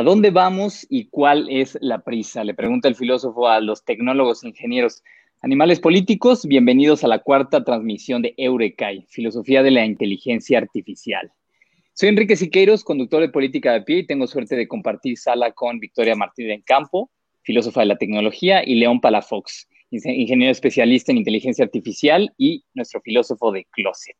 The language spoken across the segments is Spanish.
¿A dónde vamos y cuál es la prisa? Le pregunta el filósofo a los tecnólogos, ingenieros, animales políticos. Bienvenidos a la cuarta transmisión de Eurecai, Filosofía de la Inteligencia Artificial. Soy Enrique Siqueiros, conductor de Política de Pie, y tengo suerte de compartir sala con Victoria Martínez Campo, filósofa de la tecnología, y León Palafox, ingeniero especialista en inteligencia artificial y nuestro filósofo de Closet.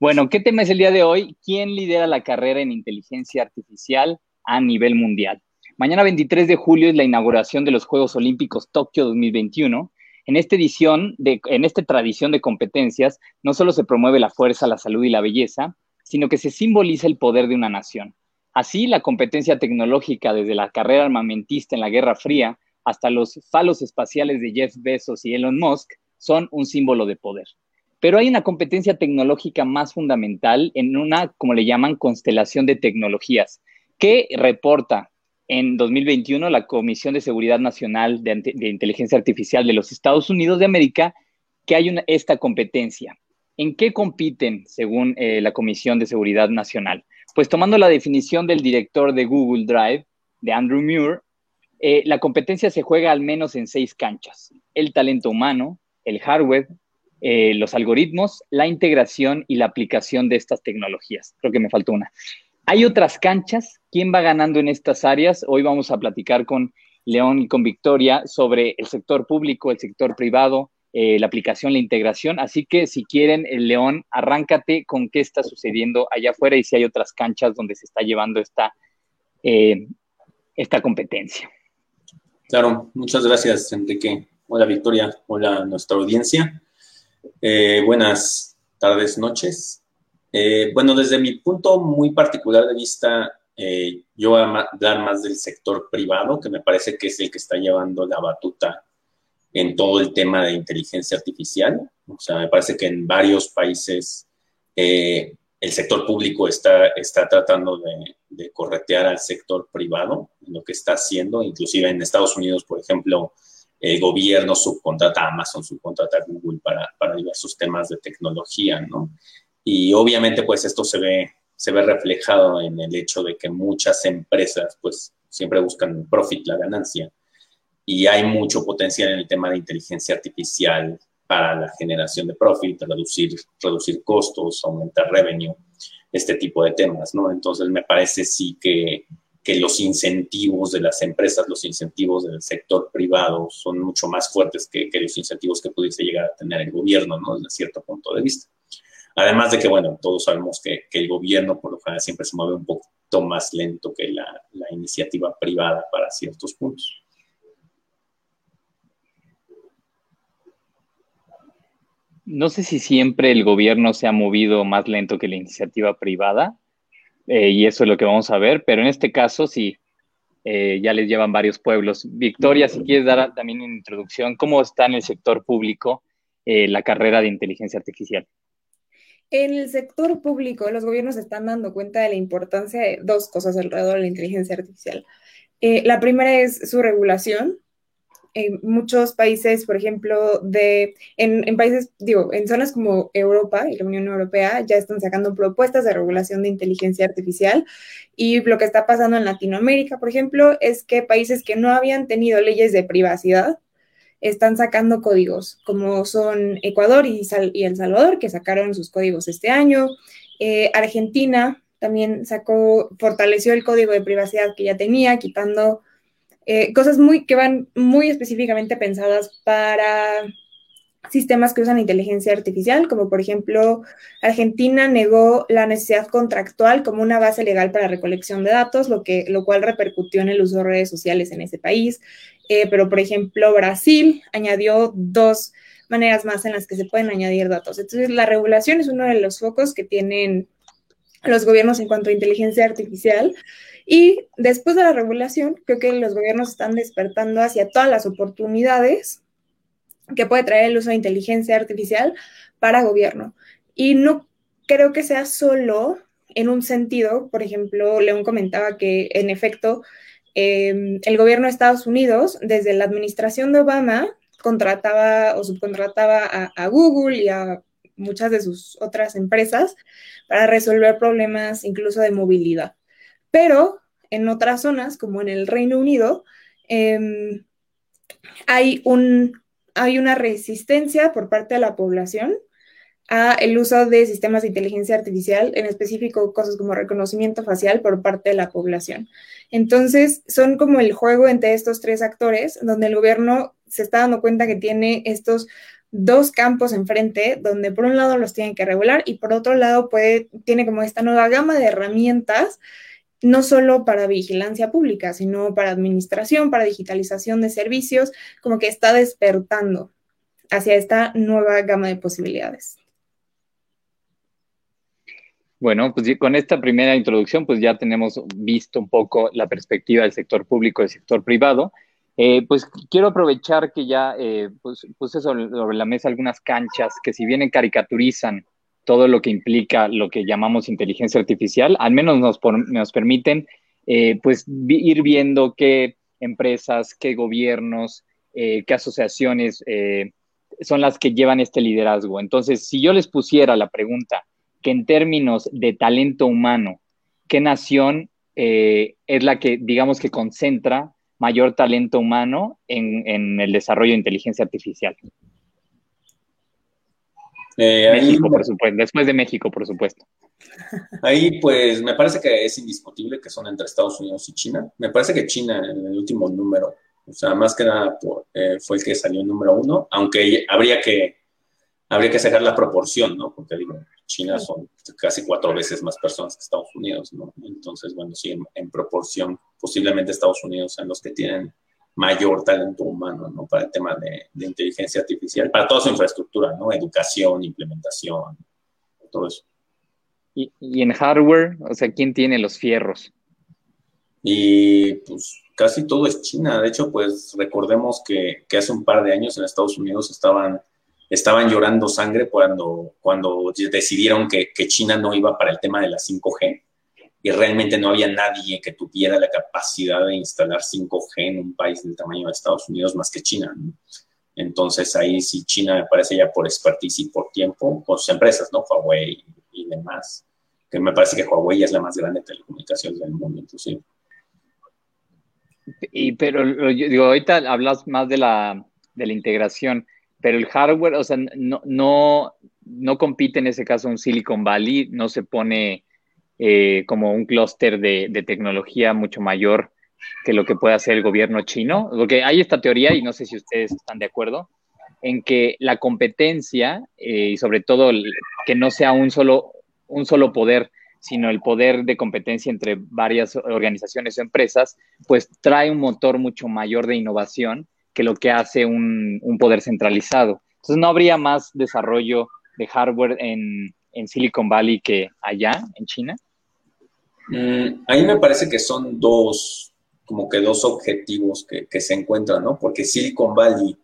Bueno, ¿qué tema es el día de hoy? ¿Quién lidera la carrera en inteligencia artificial? A nivel mundial. Mañana 23 de julio es la inauguración de los Juegos Olímpicos Tokio 2021. En esta edición, de, en esta tradición de competencias, no solo se promueve la fuerza, la salud y la belleza, sino que se simboliza el poder de una nación. Así, la competencia tecnológica desde la carrera armamentista en la Guerra Fría hasta los falos espaciales de Jeff Bezos y Elon Musk son un símbolo de poder. Pero hay una competencia tecnológica más fundamental en una, como le llaman, constelación de tecnologías, que reporta en 2021 la Comisión de Seguridad Nacional de, Inteligencia Artificial de los Estados Unidos de América que hay esta competencia. ¿En qué compiten según eh, la Comisión de Seguridad Nacional? Pues tomando la definición del director de Google Drive, de Andrew Muir, eh, la competencia se juega al menos en seis canchas. El talento humano, el hardware, eh, los algoritmos, la integración y la aplicación de estas tecnologías. Creo que me faltó una. Hay otras canchas. ¿Quién va ganando en estas áreas? Hoy vamos a platicar con León y con Victoria sobre el sector público, el sector privado, eh, la aplicación, la integración. Así que si quieren, el León, arráncate con qué está sucediendo allá afuera y si hay otras canchas donde se está llevando esta, eh, esta competencia. Claro, muchas gracias, Enrique. Hola, Victoria. Hola, nuestra audiencia. Eh, buenas tardes, noches. Eh, bueno, desde mi punto muy particular de vista, eh, yo voy a hablar más del sector privado, que me parece que es el que está llevando la batuta en todo el tema de inteligencia artificial. O sea, me parece que en varios países eh, el sector público está, está tratando de, corretear al sector privado en lo que está haciendo. Inclusive en Estados Unidos, por ejemplo, el gobierno subcontrata a Amazon, subcontrata a Google para, para diversos temas de tecnología, ¿no? Y obviamente pues esto se ve, se ve reflejado en el hecho de que muchas empresas pues siempre buscan profit, la ganancia. Y hay mucho potencial en el tema de inteligencia artificial para la generación de profit, reducir, reducir costos, aumentar revenue, este tipo de temas, ¿no? Entonces me parece sí que, que los incentivos de las empresas, los incentivos del sector privado son mucho más fuertes que, que los incentivos que pudiese llegar a tener el gobierno, ¿no? Desde cierto punto de vista. Además de que, bueno, todos sabemos que, el gobierno por lo general siempre se mueve un poquito más lento que la, iniciativa privada para ciertos puntos. No sé si siempre el gobierno se ha movido más lento que la iniciativa privada, eh, y eso es lo que vamos a ver, pero en este caso sí, eh, ya les llevan varios pueblos. Victoria, si quieres dar también una introducción, ¿cómo está en el sector público eh, la carrera de inteligencia artificial? En el sector público, los gobiernos están dando cuenta de la importancia de dos cosas alrededor de la inteligencia artificial. Eh, la primera es su regulación. En muchos países, por ejemplo, de, en, países, digo, en zonas como Europa y la Unión Europea, ya están sacando propuestas de regulación de inteligencia artificial. Y lo que está pasando en Latinoamérica, por ejemplo, es que países que no habían tenido leyes de privacidad, están sacando códigos, como son Ecuador y, El Salvador, que sacaron sus códigos este año. Eh, Argentina también sacó, fortaleció el código de privacidad que ya tenía, quitando eh, cosas muy, que van muy específicamente pensadas para sistemas que usan inteligencia artificial, como por ejemplo, Argentina negó la necesidad contractual como una base legal para recolección de datos, lo, que, lo cual repercutió en el uso de redes sociales en ese país. Eh, pero, por ejemplo, Brasil añadió dos maneras más en las que se pueden añadir datos. Entonces, la regulación es uno de los focos que tienen los gobiernos en cuanto a inteligencia artificial. Y después de la regulación, creo que los gobiernos están despertando hacia todas las oportunidades que puede traer el uso de inteligencia artificial para gobierno. Y no creo que sea solo en un sentido, por ejemplo, León comentaba que en efecto em, el gobierno de Estados Unidos, desde la administración de Obama, contrataba o subcontrataba a, Google y a muchas de sus otras empresas para resolver problemas incluso de movilidad. Pero en otras zonas, como en el Reino Unido, em, hay, un, hay una resistencia por parte de la población a el uso de sistemas de inteligencia artificial, en específico cosas como reconocimiento facial por parte de la población. Entonces, son como el juego entre estos tres actores, donde el gobierno se está dando cuenta que tiene estos dos campos enfrente, donde por un lado los tienen que regular y por otro lado puede, tiene como esta nueva gama de herramientas, no solo para vigilancia pública, sino para administración, para digitalización de servicios, como que está despertando hacia esta nueva gama de posibilidades. Bueno, pues con esta primera introducción, pues ya tenemos visto un poco la perspectiva del sector público y del sector privado. Eh, pues quiero aprovechar que ya eh, pues, puse sobre, la mesa algunas canchas que si bien caricaturizan todo lo que implica lo que llamamos inteligencia artificial, al menos nos, nos permiten eh, pues ir viendo qué empresas, qué gobiernos, qué asociaciones son las que llevan este liderazgo. Entonces, si yo les pusiera la pregunta, que en términos de talento humano, ¿qué nación eh, es la que, digamos, que concentra mayor talento humano en, el desarrollo de inteligencia artificial? Eh, México, por supuesto, después de México, por supuesto. Ahí, pues, me parece que es indiscutible que son entre Estados Unidos y China. Me parece que China, en el último número, o sea, más que nada eh, fue el que salió número uno, aunque habría que, habría que sacar la proporción, ¿no? Porque digo, China son casi cuatro veces más personas que Estados Unidos, ¿no? Entonces, bueno, sí, en, proporción, posiblemente Estados Unidos sean los que tienen mayor talento humano, ¿no? Para el tema de, inteligencia artificial, para toda su infraestructura, ¿no? Educación, implementación, todo eso. Y, en hardware, o sea, ¿quién tiene los fierros? Y pues casi todo es China. De hecho, pues recordemos que, que hace un par de años en Estados Unidos estaban estaban llorando sangre cuando, cuando decidieron que, China no iba para el tema de la 5G y realmente no había nadie que tuviera la capacidad de instalar 5G en un país del tamaño de Estados Unidos más que China. Entonces ahí sí China me parece ya por expertise y por tiempo, con sus empresas, ¿no? Huawei y demás, que me parece que Huawei es la más grande de telecomunicaciones del mundo, inclusive. Y, pero yo digo, ahorita hablas más de la, de la integración pero el hardware, o sea, no, no, no compite en ese caso un Silicon Valley, no se pone eh, como un clúster de, tecnología mucho mayor que lo que puede hacer el gobierno chino. Porque hay esta teoría, y no sé si ustedes están de acuerdo, en que la competencia, eh, y sobre todo que no sea un solo, un solo poder, sino el poder de competencia entre varias organizaciones o empresas, pues trae un motor mucho mayor de innovación que lo que hace un, poder centralizado. Entonces, ¿no habría más desarrollo de hardware en, Silicon Valley que allá, en China? Mm, a mí me parece que son dos, como que dos objetivos que, se encuentran, ¿no? Porque Silicon Valley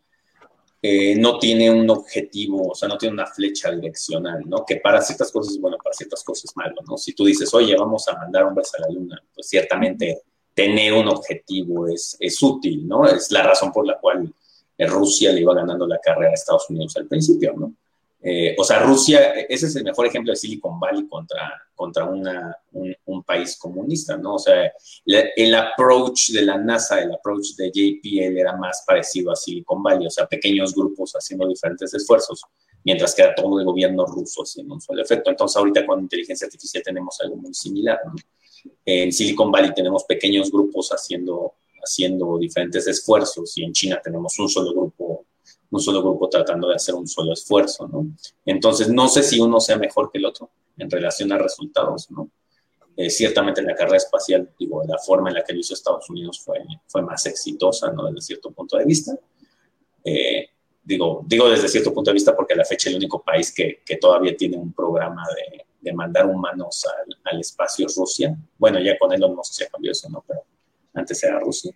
eh, no tiene un objetivo, o sea, no tiene una flecha direccional, ¿no? Que para ciertas cosas es bueno, para ciertas cosas es malo, ¿no? Si tú dices, oye, vamos a mandar hombres a la luna, pues ciertamente tener un objetivo es, es útil, ¿no? Es la razón por la cual Rusia le iba ganando la carrera a Estados Unidos al principio, ¿no? Eh, o sea, Rusia, ese es el mejor ejemplo de Silicon Valley contra, contra una, un, país comunista, ¿no? O sea, el approach de la NASA, el approach de JPL era más parecido a Silicon Valley, o sea, pequeños grupos haciendo diferentes esfuerzos, mientras que era todo el gobierno ruso haciendo un solo efecto. Entonces, ahorita con inteligencia artificial tenemos algo muy similar, ¿no? En Silicon Valley tenemos pequeños grupos haciendo, haciendo diferentes esfuerzos y en China tenemos un solo grupo, un solo grupo tratando de hacer un solo esfuerzo, ¿no? Entonces, no sé si uno sea mejor que el otro en relación a resultados, ¿no? Eh, ciertamente la carrera espacial, digo, la forma en la que lo hizo Estados Unidos fue, fue más exitosa, ¿no? Desde cierto punto de vista. Eh, digo, digo desde cierto punto de vista porque a la fecha el único país que, que todavía tiene un programa de, de mandar humanos al, espacio es Rusia. Bueno, ya con él no se ha cambiado eso, ¿no? Pero antes era Rusia.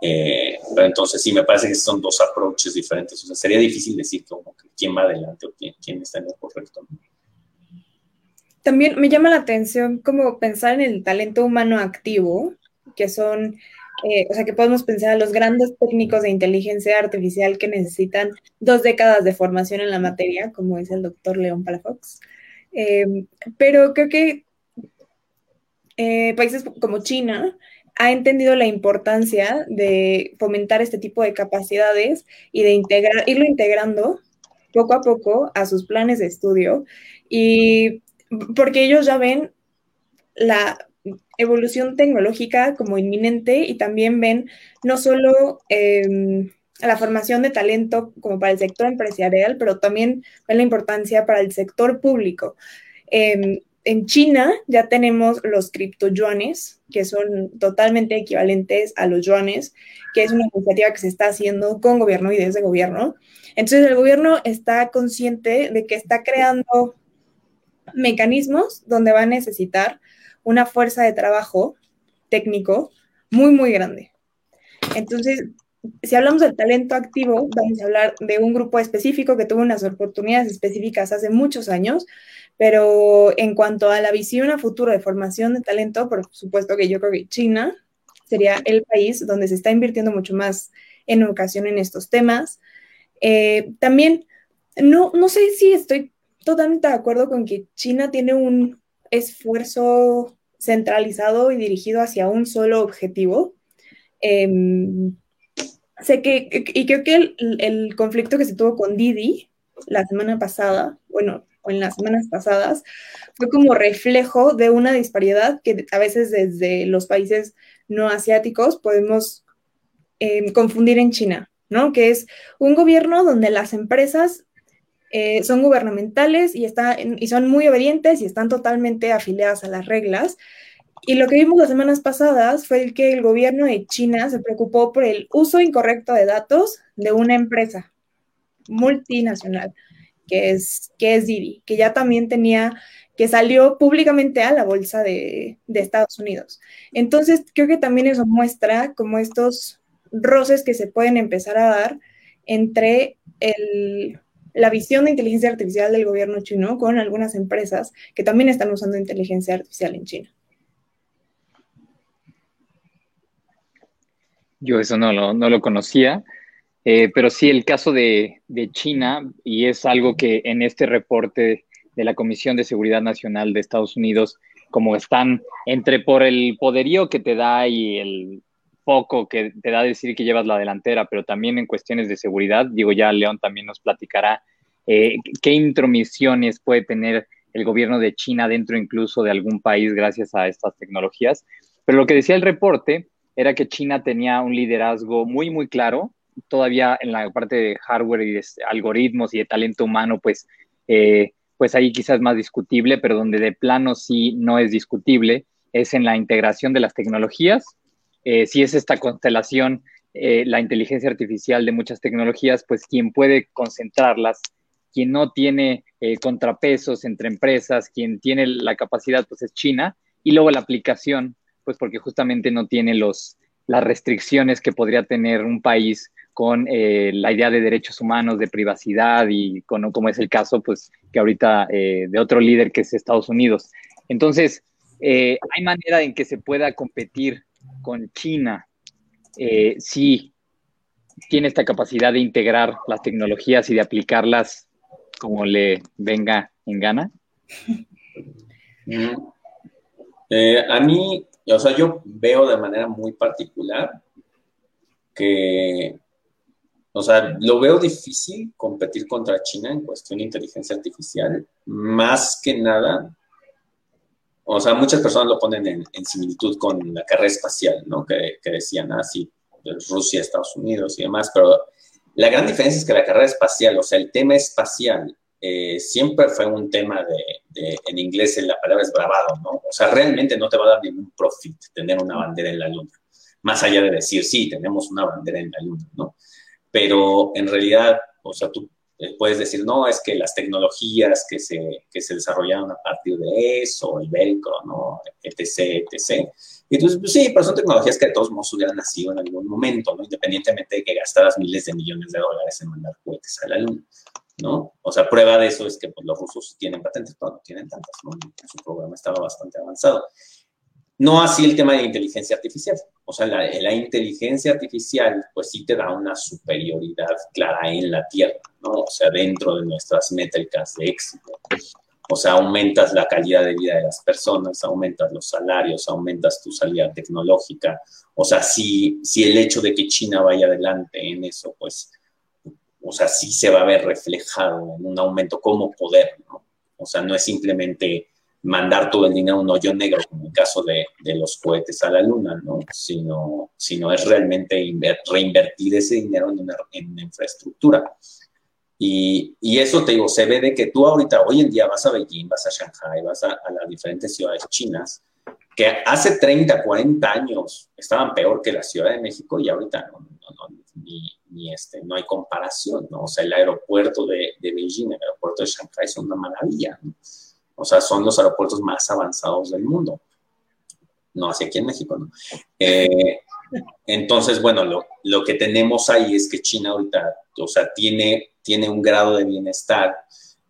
Eh, entonces sí, me parece que son dos approaches diferentes. O sea, sería difícil decir como que quién va adelante o quién, está en lo correcto. También me llama la atención como pensar en el talento humano activo, que son, eh, o sea, que podemos pensar a los grandes técnicos de inteligencia artificial que necesitan dos décadas de formación en la materia, como dice el doctor León Palafox. Em, pero creo que eh, países como China ha entendido la importancia de fomentar este tipo de capacidades y de integrar, irlo integrando poco a poco a sus planes de estudio y porque ellos ya ven la evolución tecnológica como inminente y también ven no solo em, la formación de talento como para el sector empresarial, pero también ven la importancia para el sector público. Em, en China ya tenemos los criptoyuanes, que son totalmente equivalentes a los yuanes, que es una iniciativa que se está haciendo con gobierno y desde gobierno. Entonces el gobierno está consciente de que está creando mecanismos donde va a necesitar una fuerza de trabajo técnico muy, muy grande. Entonces, si hablamos del talento activo, vamos a hablar de un grupo específico que tuvo unas oportunidades específicas hace muchos años, pero en cuanto a la visión a futuro de formación de talento, por supuesto que yo creo que China sería el país donde se está invirtiendo mucho más en educación en estos temas. Eh, también, no, no sé si estoy totalmente de acuerdo con que China tiene un esfuerzo centralizado y dirigido hacia un solo objetivo. Em, sé que, y creo que el, el, conflicto que se tuvo con Didi la semana pasada, bueno, o en las semanas pasadas, fue como reflejo de una disparidad que a veces desde los países no asiáticos podemos eh, confundir en China, ¿no? Que es un gobierno donde las empresas eh, son gubernamentales y, y son muy obedientes y están totalmente afiliadas a las reglas. Y lo que vimos las semanas pasadas fue que el gobierno de China se preocupó por el uso incorrecto de datos de una empresa multinacional, que es, que es Didi, que ya también tenía, que salió públicamente a la bolsa de, de Estados Unidos. Entonces, creo que también eso muestra como estos roces que se pueden empezar a dar entre el la visión de inteligencia artificial del gobierno chino con algunas empresas que también están usando inteligencia artificial en China. Yo eso no lo, no lo conocía, eh, pero sí el caso de, de, China, y es algo que en este reporte de la Comisión de Seguridad Nacional de Estados Unidos, como están entre por el poderío que te da y el poco que te da decir que llevas la delantera, pero también en cuestiones de seguridad, digo ya León también nos platicará eh, qué intromisiones puede tener el gobierno de China dentro incluso de algún país gracias a estas tecnologías. Pero lo que decía el reporte era que China tenía un liderazgo muy, muy claro, todavía en la parte de hardware y de algoritmos y de talento humano, pues, eh, pues ahí quizás más discutible, pero donde de plano sí no es discutible, es en la integración de las tecnologías. Eh, si es esta constelación, eh, la inteligencia artificial de muchas tecnologías, pues quien puede concentrarlas, quien no tiene eh, contrapesos entre empresas, quien tiene la capacidad, pues es China, y luego la aplicación, pues porque justamente no tiene los, las restricciones que podría tener un país con la idea de derechos humanos, de privacidad y con, como es el caso, pues que ahorita de otro líder que es Estados Unidos. Entonces, hay manera en que se pueda competir con China eh, sí tiene esta capacidad de integrar las tecnologías y de aplicarlas como le venga en gana? Mm. Eh, a mí, o sea, yo veo de manera muy particular que, o sea, lo veo difícil competir contra China en cuestión de inteligencia artificial, más que nada o sea, muchas personas lo ponen en, similitud con la carrera espacial, ¿no? Que, decían, ah, Rusia, Estados Unidos y demás, pero la gran diferencia es que la carrera espacial, o sea, el tema espacial, eh, siempre fue un tema de, en inglés la palabra es bravado, ¿no? O sea, realmente no te va a dar ningún profit tener una bandera en la luna, más allá de decir, sí, tenemos una bandera en la luna, ¿no? Pero en realidad, o sea, tú eh, puedes decir, no, es que las tecnologías que se, que se desarrollaron a partir de eso, el velcro, ¿no? etc., etc. Y entonces, pues sí, pero son tecnologías que de todos modos hubieran nacido en algún momento, ¿no? Independientemente de que gastaras miles de millones de dólares en mandar cohetes a la luna, ¿no? O sea, prueba de eso es que pues, los rusos tienen patentes, pero no tienen tantas, ¿no? Su programa estaba bastante avanzado. No así el tema de la inteligencia artificial. O sea, la, inteligencia artificial, pues sí te da una superioridad clara en la Tierra, ¿no? O sea, dentro de nuestras métricas de éxito. O sea, aumentas la calidad de vida de las personas, aumentas los salarios, aumentas tu salida tecnológica. O sea, si, si el hecho de que China vaya adelante en eso, pues, o sea, sí se va a ver reflejado en un aumento como poder, ¿no? O sea, no es simplemente mandar todo el dinero a un hoyo negro, como el caso de, los cohetes a la luna, ¿no? Sino, sino es realmente reinvertir ese dinero en, una, en infraestructura. Y, y, eso te digo, se ve de que tú ahorita, hoy en día vas a Beijing, vas a Shanghai, vas a, las diferentes ciudades chinas, que hace 30, 40 años estaban peor que la Ciudad de México y ahorita no, no, ni, ni, este, no hay comparación, ¿no? O sea, el aeropuerto de, de Beijing, el aeropuerto de Shanghai son una maravilla, ¿no? O sea, son los aeropuertos más avanzados del mundo. No así aquí en México, ¿no? Eh, entonces, bueno, lo, que tenemos ahí es que China ahorita, o sea, tiene, tiene un grado de bienestar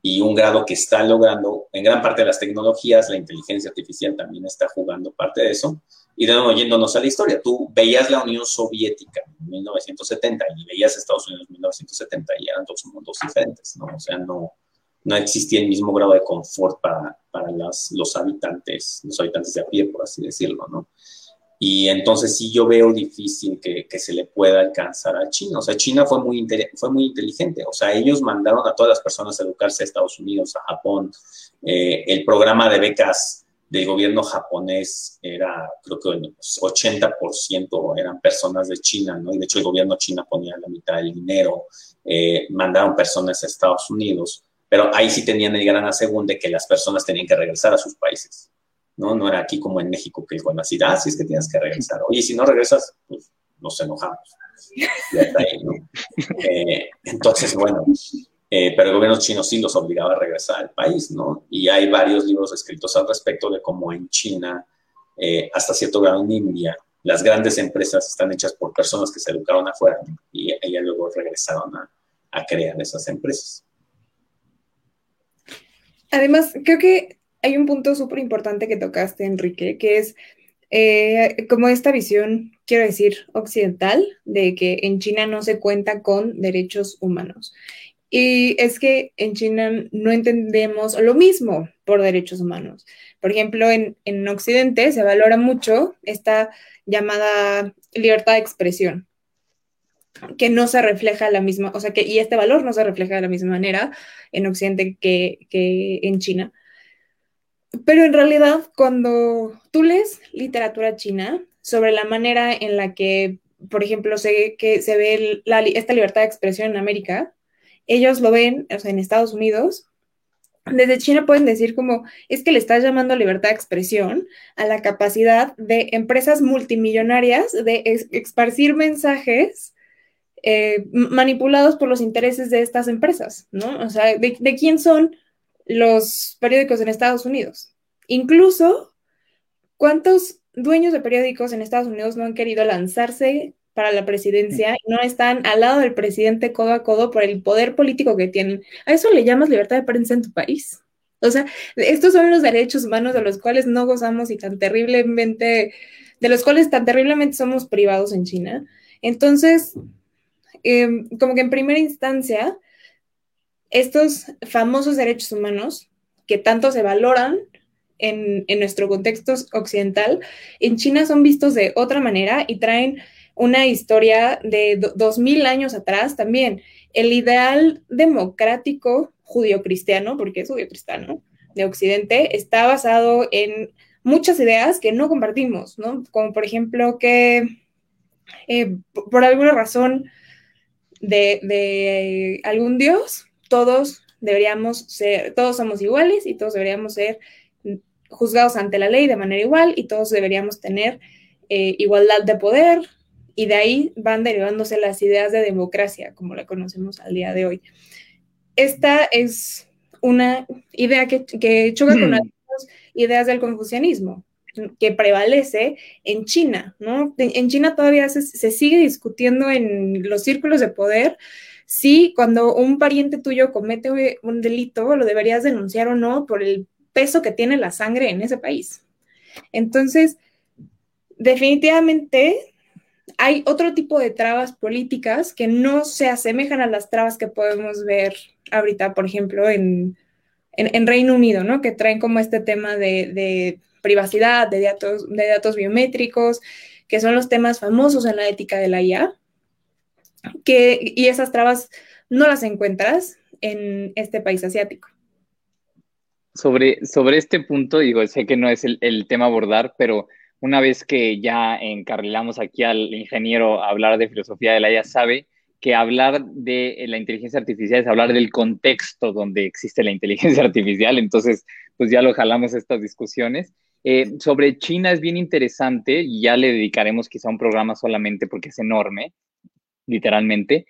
y un grado que está logrando, en gran parte de las tecnologías, la inteligencia artificial también está jugando parte de eso. Y de nuevo, yéndonos a la historia, tú veías la Unión Soviética en 1970 y veías Estados Unidos en 1970 y eran dos mundos diferentes, ¿no? O sea, no, no existía el mismo grado de confort para, para los habitantes, los habitantes de a pie, por así decirlo, ¿no? Y entonces sí yo veo difícil que, que, se le pueda alcanzar a China. O sea, China fue muy, fue muy inteligente. O sea, ellos mandaron a todas las personas a educarse a Estados Unidos, a Japón. Eh, el programa de becas del gobierno japonés era, creo que el 80% eran personas de China, ¿no? Y de hecho el gobierno china ponía la mitad del dinero. Eh, mandaron personas a Estados Unidos pero ahí sí tenían el gran asegún de que las personas tenían que regresar a sus países, ¿no? No era aquí como en México, que cuando así, ah, sí es que tienes que regresar. Oye, si no regresas, pues nos enojamos. Eh, entonces, bueno, eh, pero el gobierno chino sí los obligaba a regresar al país, ¿no? Y hay varios libros escritos al respecto de cómo en China, eh, hasta cierto grado en India, las grandes empresas están hechas por personas que se educaron afuera y ellas luego regresaron a, a crear esas empresas. Además, creo que hay un punto súper importante que tocaste, Enrique, que es eh, como esta visión, quiero decir, occidental, de que en China no se cuenta con derechos humanos. Y es que en China no entendemos lo mismo por derechos humanos. Por ejemplo, en, en Occidente se valora mucho esta llamada libertad de expresión, que no se refleja la misma, o sea, que y este valor no se refleja de la misma manera en Occidente que, que en China. Pero en realidad, cuando tú lees literatura china sobre la manera en la que, por ejemplo, se, que se ve la, esta libertad de expresión en América, ellos lo ven, o sea, en Estados Unidos, desde China pueden decir como, es que le estás llamando libertad de expresión a la capacidad de empresas multimillonarias de esparcir mensajes eh, manipulados por los intereses de estas empresas, ¿no? O sea, de, quién son los periódicos en Estados Unidos. Incluso, ¿cuántos dueños de periódicos en Estados Unidos no han querido lanzarse para la presidencia y no están al lado del presidente codo a codo por el poder político que tienen? ¿A eso le llamas libertad de prensa en tu país? O sea, estos son los derechos humanos de los cuales no gozamos y tan terriblemente, de los cuales tan terriblemente somos privados en China. Entonces, Em, como que en primera instancia, estos famosos derechos humanos que tanto se valoran en, nuestro contexto occidental, en China son vistos de otra manera y traen una historia de dos mil años atrás también. El ideal democrático judío-cristiano, porque es judío-cristiano, de Occidente, está basado en muchas ideas que no compartimos, ¿no? Como por ejemplo que eh, por alguna razón de, algún Dios, todos deberíamos ser, todos somos iguales y todos deberíamos ser juzgados ante la ley de manera igual y todos deberíamos tener eh, igualdad de poder y de ahí van derivándose las ideas de democracia como la conocemos al día de hoy. Esta es una idea que, choca con hmm. las ideas del confucianismo, que prevalece en China, ¿no? En China todavía se, sigue discutiendo en los círculos de poder si cuando un pariente tuyo comete un delito lo deberías denunciar o no por el peso que tiene la sangre en ese país. Entonces, definitivamente hay otro tipo de trabas políticas que no se asemejan a las trabas que podemos ver ahorita, por ejemplo, en, en, Reino Unido, ¿no? Que traen como este tema de, privacidad, de datos, de datos biométricos, que son los temas famosos en la ética de la IA, que, y esas trabas no las encuentras en este país asiático. Sobre, sobre este punto, digo, sé que no es el, el tema abordar, pero una vez que ya encarrilamos aquí al ingeniero a hablar de filosofía de la IA, sabe que hablar de la inteligencia artificial es hablar del contexto donde existe la inteligencia artificial, entonces pues ya lo jalamos estas discusiones. Eh, sobre China es bien interesante y ya le dedicaremos quizá un programa solamente porque es enorme, literalmente.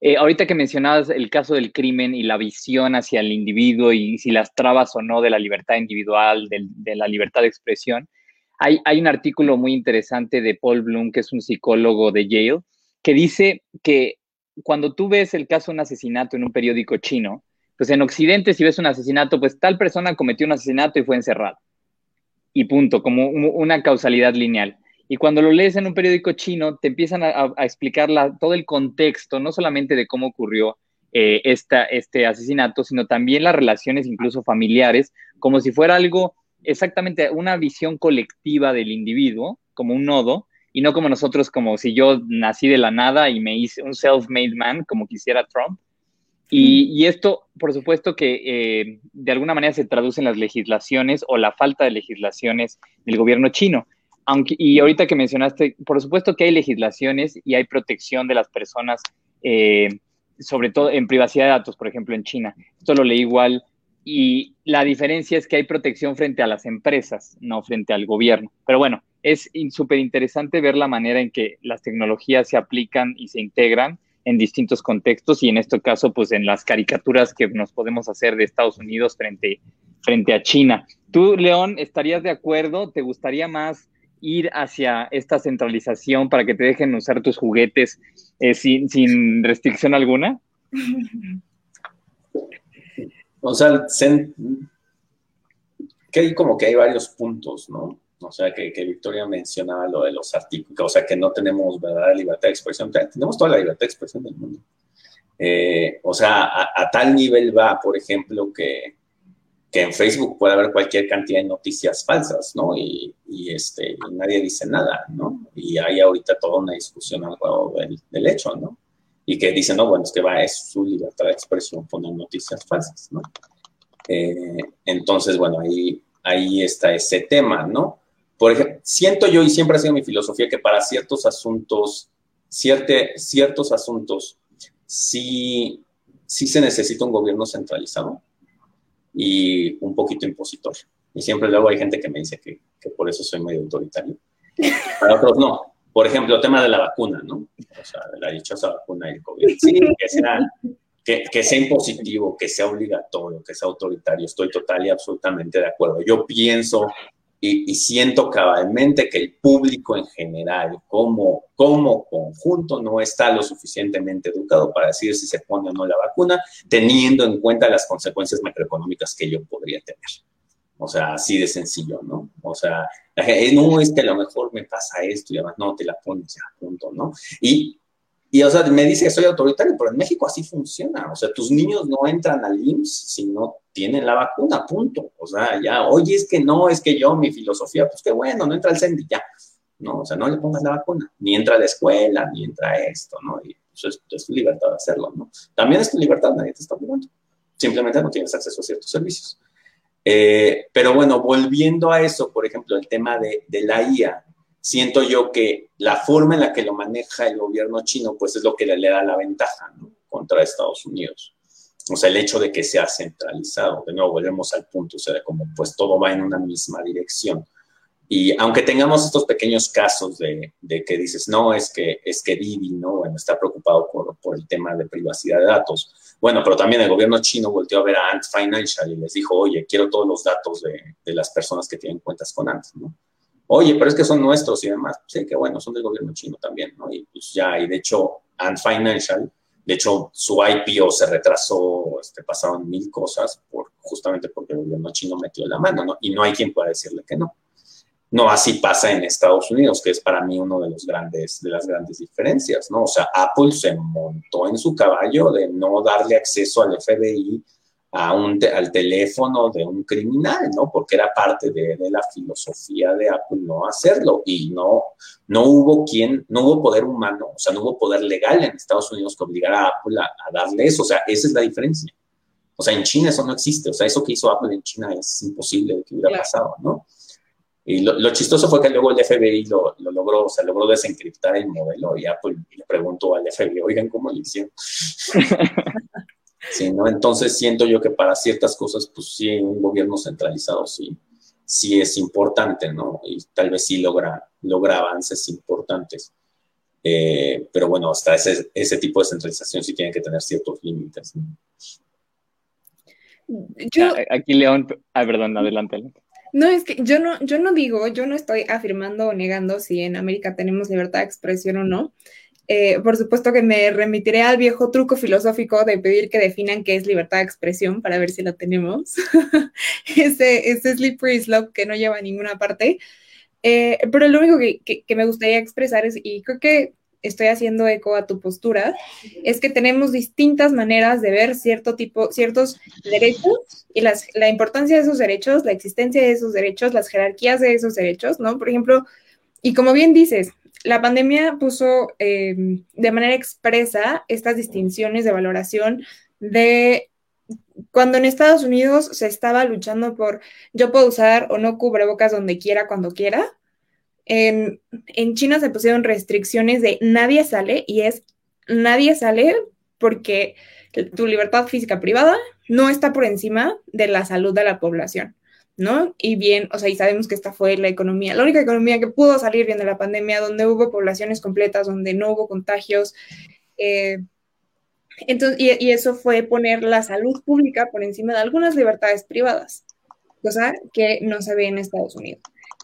Eh, ahorita que mencionabas el caso del crimen y la visión hacia el individuo y si las trabas o no de la libertad individual, de, la libertad de expresión, hay, hay un artículo muy interesante de Paul Bloom, que es un psicólogo de Yale, que dice que cuando tú ves el caso de un asesinato en un periódico chino, pues en Occidente si ves un asesinato, pues tal persona cometió un asesinato y fue encerrada. Y punto, como una causalidad lineal. Y cuando lo lees en un periódico chino, te empiezan a, explicar todo el contexto, no solamente de cómo ocurrió eh, este asesinato, sino también las relaciones incluso familiares, como si fuera algo exactamente una visión colectiva del individuo, como un nodo, y no como nosotros, como si yo nací de la nada y me hice un self-made man, como quisiera Trump. Y, esto, por supuesto que eh, de alguna manera se traduce en las legislaciones o la falta de legislaciones del gobierno chino. Aunque, y ahorita que mencionaste, por supuesto que hay legislaciones y hay protección de las personas, eh, sobre todo en privacidad de datos, por ejemplo, en China. Esto lo leí igual. Y la diferencia es que hay protección frente a las empresas, no frente al gobierno. Pero bueno, es súper interesante ver la manera en que las tecnologías se aplican y se integran en distintos contextos y en este caso, pues en las caricaturas que nos podemos hacer de Estados Unidos frente, frente a China. ¿Tú, León, estarías de acuerdo? ¿Te gustaría más ir hacia esta centralización para que te dejen usar tus juguetes eh, sin, sin restricción alguna? O sea, que hay como que hay varios puntos, ¿no? O sea, que, Victoria mencionaba lo de los artículos, o sea, que no tenemos verdadera libertad de expresión. Tenemos toda la libertad de expresión del mundo. Eh, o sea, a, tal nivel va, por ejemplo, que, que, en Facebook puede haber cualquier cantidad de noticias falsas, ¿no? Y, este, nadie dice nada, ¿no? Y hay ahorita toda una discusión alrededor del, del hecho, ¿no? Y que dicen, no, bueno, es que va, es su libertad de expresión poner noticias falsas, ¿no? Eh, entonces, bueno, ahí, ahí está ese tema, ¿no? Por ejemplo, siento yo, y siempre ha sido mi filosofía, que para ciertos asuntos, ciertos asuntos, sí, sí se necesita un gobierno centralizado y un poquito impositor. Y siempre luego hay gente que me dice que, por eso soy medio autoritario. Para otros no. Por ejemplo, el tema de la vacuna, ¿no? O sea, de la dichosa vacuna y el COVID. Sí, que sea, que, que, sea impositivo, que sea obligatorio, que sea autoritario. Estoy total y absolutamente de acuerdo. Yo pienso y, siento cabalmente que el público en general, como, como conjunto, no está lo suficientemente educado para decir si se pone o no la vacuna, teniendo en cuenta las consecuencias macroeconómicas que yo podría tener. O sea, así de sencillo, ¿no? O sea, no es que a lo mejor me pasa esto y además no te la pones ya, punto, ¿no? Y y, o sea, me dice que soy autoritario, pero en México así funciona. O sea, tus niños no entran al IMSS si no tienen la vacuna, punto. O sea, ya, oye, es que no, es que yo, mi filosofía, pues qué bueno, no entra al CENDI, ya. No, o sea, no le pongas la vacuna. Ni entra a la escuela, ni entra esto, ¿no? Y eso es, tu libertad de hacerlo, ¿no? También es tu libertad, nadie te está obligando. Simplemente no tienes acceso a ciertos servicios. Eh, pero bueno, volviendo a eso, por ejemplo, el tema de, la IA, siento yo que la forma en la que lo maneja el gobierno chino, pues es lo que le, da la ventaja contra Estados Unidos. O sea, el hecho de que sea centralizado, de nuevo volvemos al punto, o sea, como pues todo va en una misma dirección. Y aunque tengamos estos pequeños casos de, de que dices, no, es que, es que Didi, ¿no? Bueno, está preocupado por, por, el tema de privacidad de datos. Bueno, pero también el gobierno chino volteó a ver a Ant Financial y les dijo, oye, quiero todos los datos de, de las personas que tienen cuentas con Ant, ¿no? oye, pero es que son nuestros y demás. Sí, que bueno, son del gobierno chino también, ¿no? Y pues ya, y de hecho, Ant Financial, de hecho, su IPO se retrasó, este, pasaron mil cosas, por, justamente porque el gobierno chino metió la mano, ¿no? Y no hay quien pueda decirle que no. No así pasa en Estados Unidos, que es para mí uno de los grandes, de las grandes diferencias, ¿no? O sea, Apple se montó en su caballo de no darle acceso al FBI a un al teléfono de un criminal, ¿no? Porque era parte de, la filosofía de Apple no hacerlo y no, no hubo quien, no hubo poder humano, o sea, no hubo poder legal en Estados Unidos que obligara a Apple a, darle eso, o sea, esa es la diferencia. O sea, en China eso no existe, o sea, eso que hizo Apple en China es imposible de que hubiera pasado, ¿no? Y lo, chistoso fue que luego el FBI lo, lo, logró, o sea, logró desencriptar el modelo y Apple le preguntó al FBI, oigan, ¿cómo le hicieron? Sí, ¿no? Entonces siento yo que para ciertas cosas, pues sí, un gobierno centralizado sí, sí es importante, ¿no? Y tal vez sí logra, logra avances importantes. Eh, pero bueno, hasta ese, ese tipo de centralización sí tiene que tener ciertos límites. Yo, Aquí León, ah, perdón, adelante. No, es que yo no, yo no digo, yo no estoy afirmando o negando si en América tenemos libertad de expresión o no. Eh, por supuesto que me remitiré al viejo truco filosófico de pedir que definan qué es libertad de expresión para ver si lo tenemos. ese, ese slippery slope que no lleva a ninguna parte. Eh, pero lo único que, que, me gustaría expresar es, y creo que estoy haciendo eco a tu postura, es que tenemos distintas maneras de ver cierto tipo, ciertos derechos y las, la importancia de esos derechos, la existencia de esos derechos, las jerarquías de esos derechos, ¿no? Por ejemplo, y como bien dices, la pandemia puso em, de manera expresa estas distinciones de valoración de cuando en Estados Unidos se estaba luchando por yo puedo usar o no cubrebocas donde quiera, cuando quiera. En, en China se pusieron restricciones de nadie sale y es nadie sale porque tu libertad física privada no está por encima de la salud de la población. ¿No? Y bien, o sea, y sabemos que esta fue la economía, la única economía que pudo salir bien de la pandemia, donde hubo poblaciones completas, donde no hubo contagios. Eh, entonces, y, eso fue poner la salud pública por encima de algunas libertades privadas, cosa que no se ve en Estados Unidos.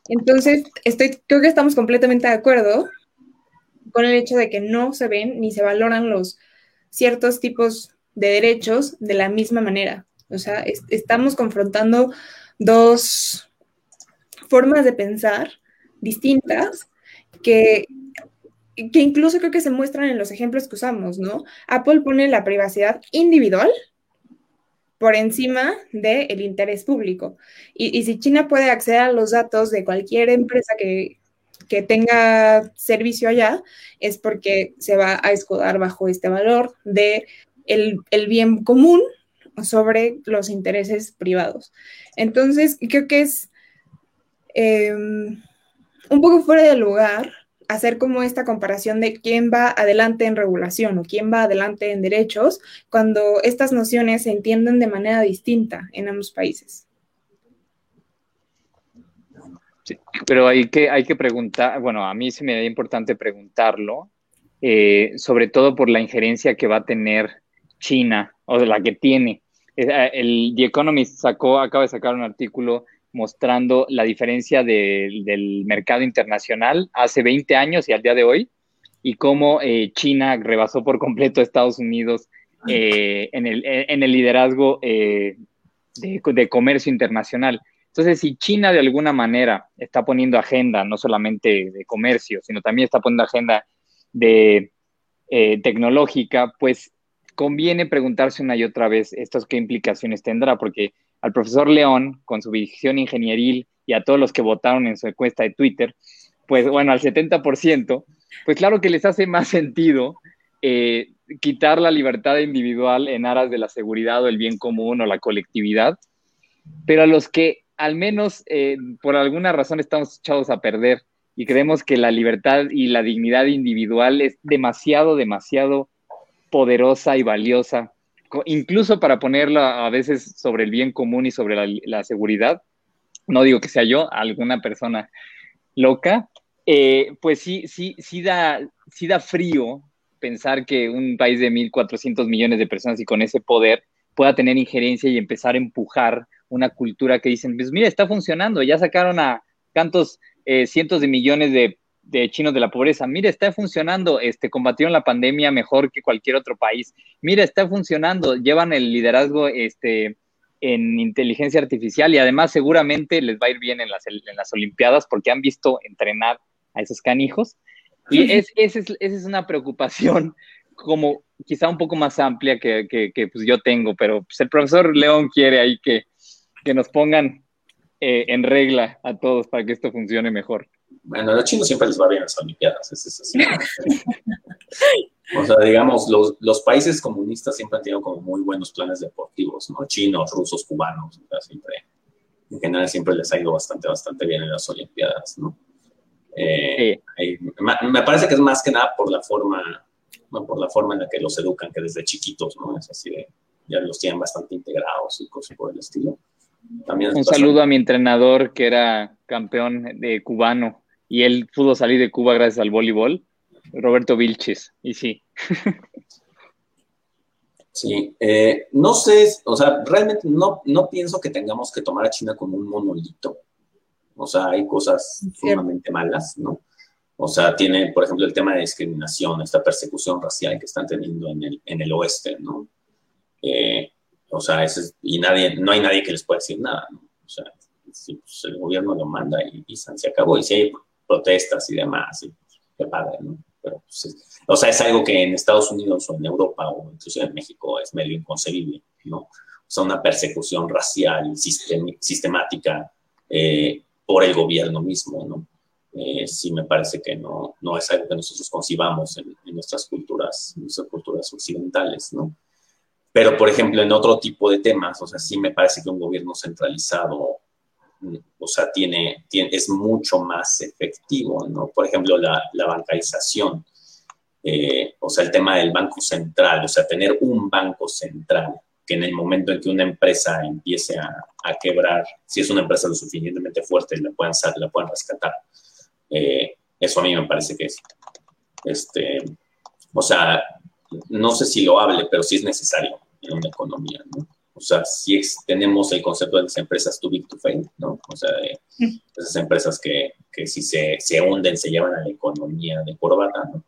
Entonces, estoy, creo que estamos completamente de acuerdo con el hecho de que no se ven ni se valoran los ciertos tipos de derechos de la misma manera. O sea, estamos confrontando dos formas de pensar distintas que, que incluso creo que se muestran en los ejemplos que usamos, ¿no? Apple pone la privacidad individual por encima del interés público. Y, y, si China puede acceder a los datos de cualquier empresa que, que tenga servicio allá, es porque se va a escudar bajo este valor de el, el bien común sobre los intereses privados. Entonces, creo que es em, un poco fuera de lugar hacer como esta comparación de quién va adelante en regulación o quién va adelante en derechos cuando estas nociones se entienden de manera distinta en ambos países. Sí, pero hay que, hay que preguntar, bueno, a mí se me da importante preguntarlo, eh, sobre todo por la injerencia que va a tener China o de la que tiene el The Economist sacó, acaba de sacar un artículo mostrando la diferencia del mercado internacional hace 20 años y al día de hoy, y cómo eh, China rebasó por completo a Estados Unidos eh, en, el, en, el, liderazgo de, de, comercio internacional. Entonces, si China de alguna manera está poniendo agenda, no solamente de comercio, sino también está poniendo agenda de tecnológica, pues conviene preguntarse una y otra vez esto qué implicaciones tendrá, porque al profesor León, con su visión ingenieril, y a todos los que votaron en su encuesta de Twitter, pues bueno, al 70%, pues claro que les hace más sentido eh, quitar la libertad individual en aras de la seguridad o el bien común o la colectividad, pero a los que al menos eh, por alguna razón estamos echados a perder y creemos que la libertad y la dignidad individual es demasiado, demasiado poderosa y valiosa, incluso para ponerla a veces sobre el bien común y sobre la, seguridad. No digo que sea yo, alguna persona loca, eh, pues sí, sí, sí da, sí da frío pensar que un país de 1.400 millones de personas y con ese poder pueda tener injerencia y empezar a empujar una cultura que dicen, pues mira, está funcionando, ya sacaron a tantos eh, cientos de millones de de chinos de la pobreza. Mira, está funcionando, este, combatieron la pandemia mejor que cualquier otro país. Mira, está funcionando, llevan el liderazgo este, en inteligencia artificial y además seguramente les va a ir bien en las, en las Olimpiadas porque han visto entrenar a esos canijos. Y es, esa es, es una preocupación como quizá un poco más amplia que, pues yo tengo, pero pues, el profesor León quiere ahí que, nos pongan eh, en regla a todos para que esto funcione mejor. Bueno, a los chinos siempre les va bien las Olimpiadas, es así. o sea, digamos, los, los, países comunistas siempre han tenido como muy buenos planes deportivos, ¿no? Chinos, rusos, cubanos, o sea, siempre, en general siempre les ha ido bastante, bastante bien en las Olimpiadas, ¿no? Eh, me parece que es más que nada por la forma, por la forma en la que los educan, que desde chiquitos, ¿no? Es así ya los tienen bastante integrados y cosas por el estilo. También Un saludo a mi entrenador que era campeón de cubano y él pudo salir de Cuba gracias al voleibol, Roberto Vilches, y sí. Sí, eh, no sé, o sea, realmente no, no pienso que tengamos que tomar a China como un monolito. O sea, hay cosas sumamente malas, ¿no? O sea, tiene, por ejemplo, el tema de discriminación, esta persecución racial que están teniendo en el, en el oeste, ¿no? Eh, o sea, y nadie, no hay nadie que les pueda decir nada, ¿no? O sea, si pues, el gobierno lo manda y, y, se acabó. Y si hay protestas y demás, y, pues, qué padre, ¿no? Pero, pues, o sea, es algo que en Estados Unidos o en Europa o incluso en México es medio inconcebible, ¿no? O sea, una persecución racial sistemática eh, por el gobierno mismo, ¿no? Eh, sí me parece que no, no es algo que nosotros concibamos en, nuestras culturas, en nuestras culturas occidentales, ¿no? Pero, por ejemplo, en otro tipo de temas, o sea, sí me parece que un gobierno centralizado, o sea, tiene, tiene es mucho más efectivo, ¿no? Por ejemplo, la, la bancarización, eh, o sea, el tema del banco central, o sea, tener un banco central que en el momento en que una empresa empiece a, quebrar, si es una empresa lo suficientemente fuerte, la puedan, la puedan rescatar. Eh, eso a mí me parece que es, este, o sea, no sé si lo hable, pero sí es necesario en una economía, ¿no? O sea, si tenemos el concepto de las empresas too big to fail, ¿no? O sea, esas empresas que, que si se, se, hunden se llevan a la economía de corbata, ¿no?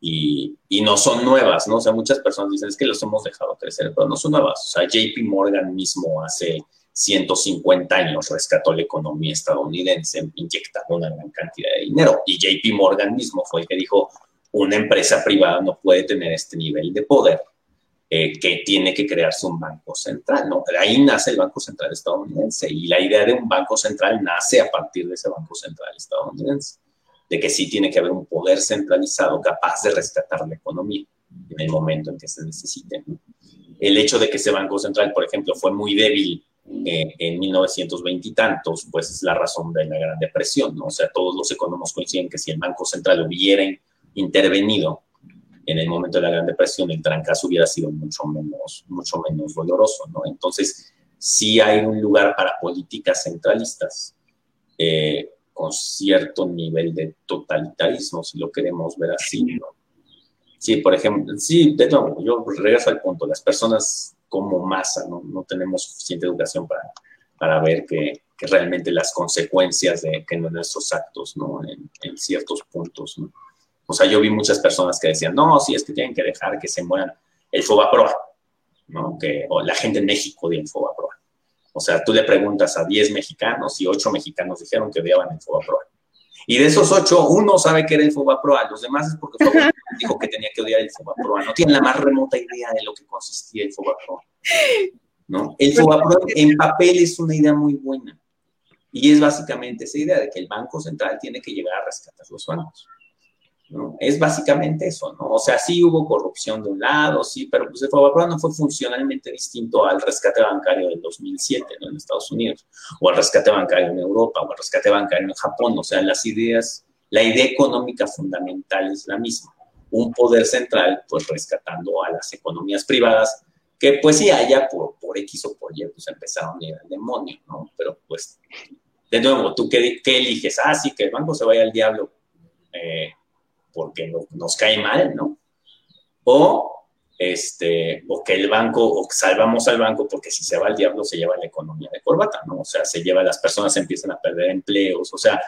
Y, y, no son nuevas, ¿no? O sea, muchas personas dicen, es que los hemos dejado crecer, pero no son nuevas. O sea, JP Morgan mismo hace 150 años rescató la economía estadounidense inyectando una gran cantidad de dinero. Y JP Morgan mismo fue el que dijo, una empresa privada no puede tener este nivel de poder, eh, que tiene que crearse un banco central. ¿no? Ahí nace el Banco Central estadounidense y la idea de un banco central nace a partir de ese Banco Central estadounidense, de que sí tiene que haber un poder centralizado capaz de rescatar la economía en el momento en que se necesite. El hecho de que ese Banco Central, por ejemplo, fue muy débil eh, en 1920 y tantos, pues es la razón de la Gran Depresión, ¿no? O sea, todos los economos coinciden que si el Banco Central hubiera intervenido en el momento de la Gran Depresión, el trancazo hubiera sido mucho menos, mucho menos doloroso, ¿no? Entonces, sí hay un lugar para políticas centralistas eh, con cierto nivel de totalitarismo, si lo queremos ver así, ¿no? Sí, por ejemplo, sí, de nuevo, yo regreso al punto, las personas como masa, ¿no? No tenemos suficiente educación para, para ver que, que realmente las consecuencias de, que nuestros actos, ¿no? En, en, ciertos puntos, ¿no? O sea, yo vi muchas personas que decían, no, sí, es que tienen que dejar que se mueran el Fobaproa, ¿no? Que, o la gente en México odian el Fobaproa. O sea, tú le preguntas a 10 mexicanos y 8 mexicanos dijeron que odiaban el Fobaproa. Y de esos ocho, uno sabe que era el Fobaproa, los demás es porque Fobaproa dijo que tenía que odiar el Fobaproa. No tienen la más remota idea de lo que consistía el Fobaproa. ¿no? El Fobaproa en papel es una idea muy buena. Y es básicamente esa idea de que el Banco Central tiene que llegar a rescatar los bancos. Es básicamente eso, ¿no? O sea, sí hubo corrupción de un lado, sí, pero pues el Fobaproa no fue funcionalmente distinto al rescate bancario del 2007 ¿no? en Estados Unidos, o al rescate bancario en Europa, o al rescate bancario en Japón. O sea, las ideas, la idea económica fundamental es la misma. Un poder central, pues rescatando a las economías privadas, que pues sí, haya por, por X o por Y, pues empezaron a ir al demonio, ¿no? Pero pues, de nuevo, ¿tú qué, qué eliges? Ah, sí, que el banco se vaya al diablo. Eh, porque nos cae mal, ¿no? O, este, o que el banco, o salvamos al banco porque si se va al diablo se lleva la economía de corbata, ¿no? O sea, se lleva, las personas empiezan a perder empleos, o sea,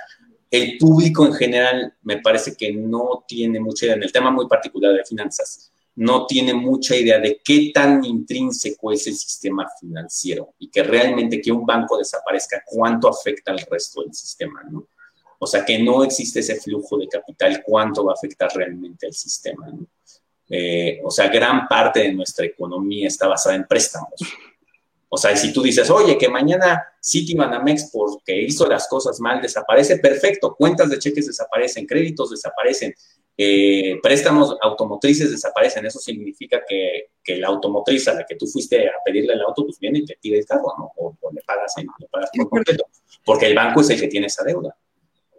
el público en general me parece que no tiene mucha idea, en el tema muy particular de finanzas, no tiene mucha idea de qué tan intrínseco es el sistema financiero y que realmente que un banco desaparezca, cuánto afecta al resto del sistema, ¿no? O sea, que no existe ese flujo de capital, cuánto va a afectar realmente al sistema. Eh, o sea, gran parte de nuestra economía está basada en préstamos. O sea, si tú dices, oye, que mañana Citibanamex, porque hizo las cosas mal, desaparece, perfecto, cuentas de cheques desaparecen, créditos desaparecen, eh, préstamos automotrices desaparecen. Eso significa que, la automotriz a la que tú fuiste a pedirle el auto, pues viene y te pide el carro, ¿no? O, le, pagas, le pagas por completo, porque el banco es el que tiene esa deuda.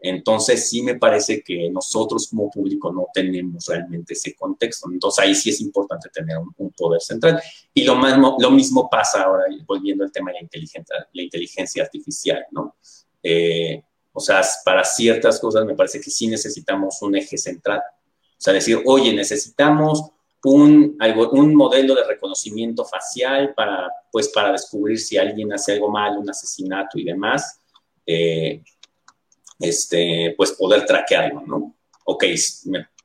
Entonces sí me parece que nosotros como público no tenemos realmente ese contexto. Entonces ahí sí es importante tener un, poder central. Y lo mismo, lo mismo pasa ahora, volviendo al tema de la inteligencia, la inteligencia artificial, ¿no? Eh, o sea, para ciertas cosas me parece que sí necesitamos un eje central. O sea, decir, oye, necesitamos un, algo, un modelo de reconocimiento facial para, pues, para descubrir si alguien hace algo mal, un asesinato y demás. Eh, este, pues poder traquearlo, ¿no? Ok,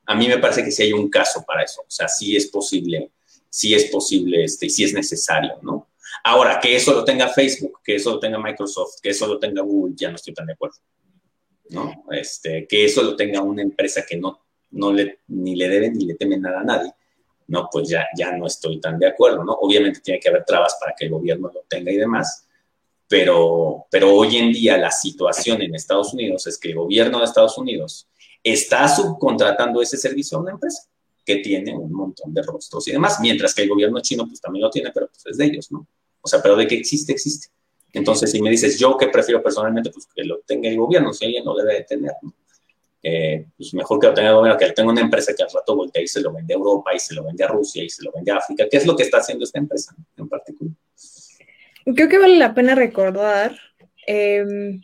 a mí me parece que sí hay un caso para eso, o sea, sí es posible, sí es posible, este, y sí es necesario, ¿no? Ahora, que eso lo tenga Facebook, que eso lo tenga Microsoft, que eso lo tenga Google, ya no estoy tan de acuerdo, ¿no? Este, que eso lo tenga una empresa que no, no le, ni le debe ni le teme nada a nadie, no, pues ya, ya no estoy tan de acuerdo, ¿no? Obviamente tiene que haber trabas para que el gobierno lo tenga y demás, pero, pero hoy en día la situación en Estados Unidos es que el gobierno de Estados Unidos está subcontratando ese servicio a una empresa que tiene un montón de rostros y demás, mientras que el gobierno chino pues también lo tiene, pero pues es de ellos, ¿no? O sea, pero de que existe, existe. Entonces, si me dices, yo que prefiero personalmente, pues que lo tenga el gobierno, si alguien lo debe de tener, ¿no? Eh, pues mejor que lo tenga el gobierno, que tenga una empresa que al rato voltea y se lo vende a Europa y se lo vende a Rusia y se lo vende a África, ¿Qué es lo que está haciendo esta empresa en particular. Creo que vale la pena recordar em,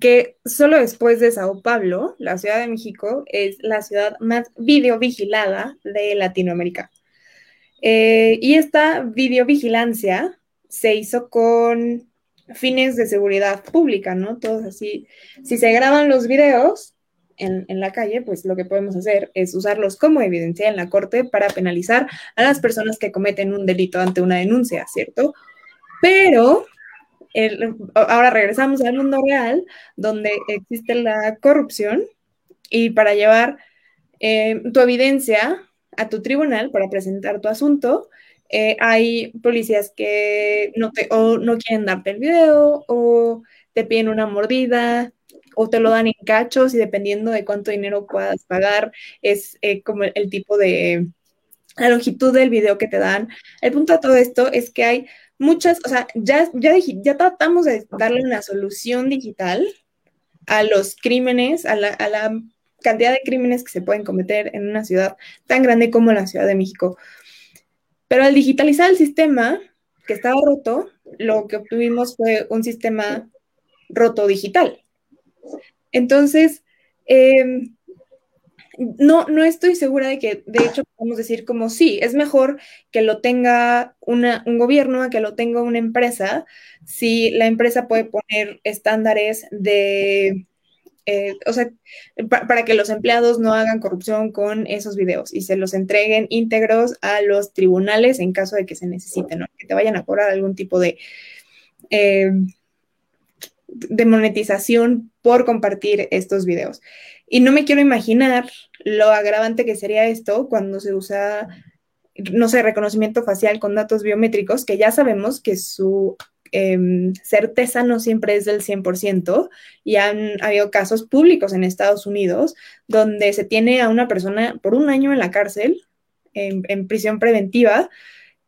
que solo después de Sao Paulo, la Ciudad de México es la ciudad más videovigilada de Latinoamérica. Eh, y esta videovigilancia se hizo con fines de seguridad pública, ¿no? Todos así. Si se graban los videos en, en, la calle, pues lo que podemos hacer es usarlos como evidencia en la corte para penalizar a las personas que cometen un delito ante una denuncia, ¿cierto? Pero ahora regresamos al mundo real, donde existe la corrupción y para llevar eh, tu evidencia a tu tribunal para presentar tu asunto, eh, hay policías que no, te, o no quieren darte el video o te piden una mordida o te lo dan en cachos y dependiendo de cuánto dinero puedas pagar es eh, como el tipo de la longitud del video que te dan. El punto de todo esto es que hay muchas, o sea, ya, ya, ya tratamos de darle una solución digital a los crímenes, a la, cantidad de crímenes que se pueden cometer en una ciudad tan grande como la Ciudad de México. Pero al digitalizar el sistema que estaba roto, lo que obtuvimos fue un sistema roto digital. Entonces, eh, no, no estoy segura de que, de hecho, podemos decir como sí, es mejor que lo tenga un gobierno a que lo tenga una empresa, si la empresa puede poner estándares de, eh, o sea, para que los empleados no hagan corrupción con esos videos y se los entreguen íntegros a los tribunales en caso de que se necesiten, ¿no? que te vayan a cobrar algún tipo de... Eh, de monetización por compartir estos videos. Y no me quiero imaginar lo agravante que sería esto cuando se usa, no sé, reconocimiento facial con datos biométricos, que ya sabemos que su em, certeza no siempre es del 100% y han habido casos públicos en Estados Unidos donde se tiene a una persona por un año en la cárcel, en, prisión preventiva,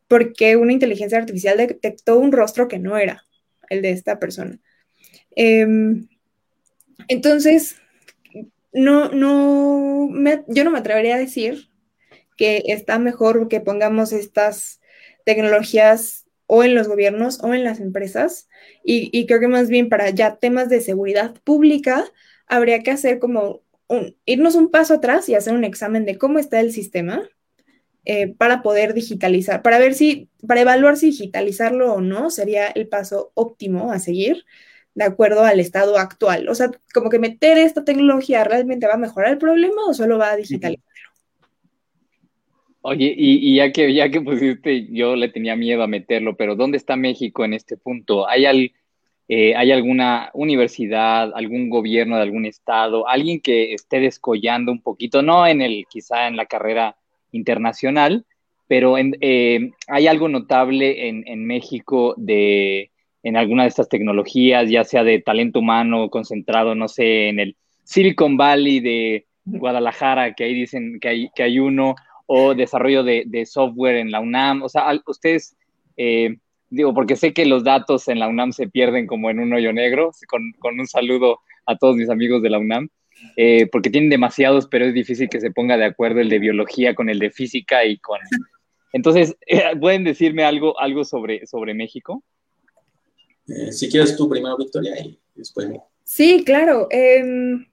porque una inteligencia artificial detectó un rostro que no era el de esta persona. Em, entonces, no, no, yo no me atrevería a decir que está mejor que pongamos estas tecnologías o en los gobiernos o en las empresas. Y, creo que más bien para ya temas de seguridad pública, habría que hacer como irnos un paso atrás y hacer un examen de cómo está el sistema eh, para poder digitalizar, para ver si, para evaluar si digitalizarlo o no sería el paso óptimo a seguir de acuerdo al estado actual. O sea, como que meter esta tecnología realmente va a mejorar el problema o solo va a digitalizarlo. Oye, y, ya que ya que pusiste, yo le tenía miedo a meterlo, pero ¿dónde está México en este punto? ¿Hay, eh, ¿hay alguna universidad, algún gobierno de algún estado, alguien que esté descollando un poquito, no en el, quizá en la carrera internacional, pero eh, hay algo notable en, México de en alguna de estas tecnologías, ya sea de talento humano concentrado, no sé, en el Silicon Valley de Guadalajara, que ahí dicen que hay, que hay uno, o desarrollo de, software en la UNAM. O sea, ustedes, eh, digo, porque sé que los datos en la UNAM se pierden como en un hoyo negro, con, con un saludo a todos mis amigos de la UNAM, eh, porque tienen demasiados, pero es difícil que se ponga de acuerdo el de biología con el de física y con... Entonces, eh, ¿pueden decirme algo, algo sobre, sobre México? Si quieres tú primero, Victoria, y después... Sí, claro. Em,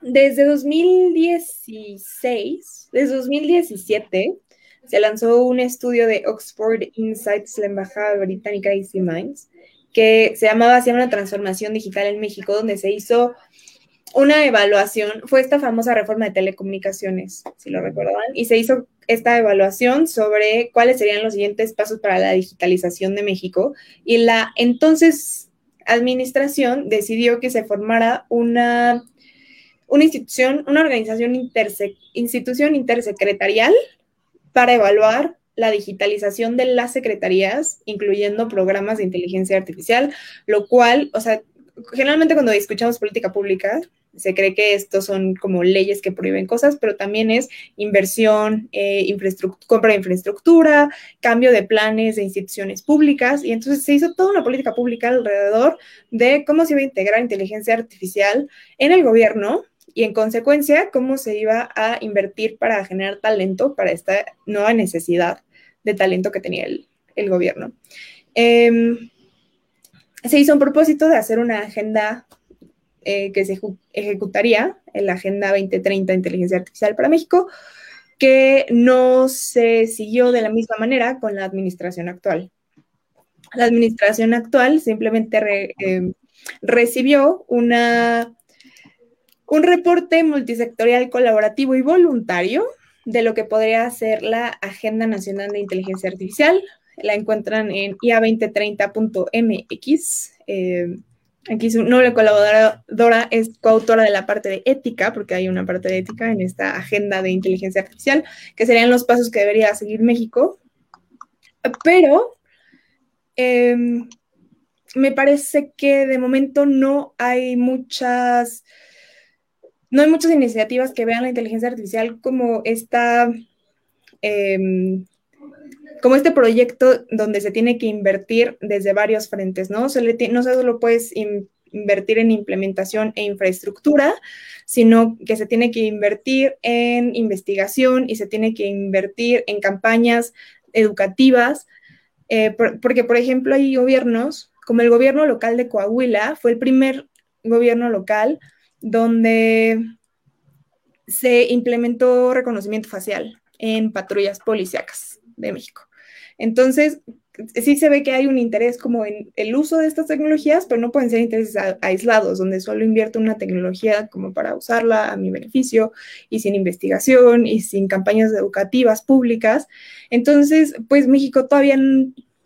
desde 2016, desde 2017, se lanzó un estudio de Oxford Insights, la Embajada Británica Easy Minds, que se llamaba Hacia una transformación digital en México, donde se hizo una evaluación, fue esta famosa reforma de telecomunicaciones, si lo recuerdan, y se hizo esta evaluación sobre cuáles serían los siguientes pasos para la digitalización de México. Y la entonces administración decidió que se formara una una institución, una organización institución intersecretarial para evaluar la digitalización de las secretarías, incluyendo programas de inteligencia artificial, lo cual, o sea, generalmente cuando escuchamos política pública, se cree que estos son como leyes que prohíben cosas, pero también es inversión, eh, compra de infraestructura, cambio de planes de instituciones públicas, y entonces se hizo toda una política pública alrededor de cómo se iba a integrar inteligencia artificial en el gobierno y en consecuencia cómo se iba a invertir para generar talento para esta nueva necesidad de talento que tenía el, gobierno. Em, se hizo un propósito de hacer una agenda eh, que se ejecutaría en la Agenda 2030 de Inteligencia Artificial para México, que no se siguió de la misma manera con la administración actual. La administración actual simplemente em, recibió una un reporte multisectorial colaborativo y voluntario de lo que podría ser la Agenda Nacional de Inteligencia Artificial. La encuentran en ia2030.mx. Eh, aquí su noble colaboradora es coautora de la parte de ética, porque hay una parte de ética en esta agenda de inteligencia artificial, que serían los pasos que debería seguir México. Pero em, me parece que de momento no hay muchas no hay muchas iniciativas que vean la inteligencia artificial como esta, em, como este proyecto donde se tiene que invertir desde varios frentes, ¿no? No solo puedes invertir en implementación e infraestructura, sino que se tiene que invertir en investigación y se tiene que invertir en campañas educativas, eh, porque, por ejemplo, hay gobiernos, como el gobierno local de Coahuila, fue el primer gobierno local donde se implementó reconocimiento facial en patrullas policíacas de México. Entonces, sí se ve que hay un interés como en el uso de estas tecnologías, pero no pueden ser intereses aislados, donde solo invierto una tecnología como para usarla a mi beneficio y sin investigación y sin campañas educativas públicas. Entonces, pues México todavía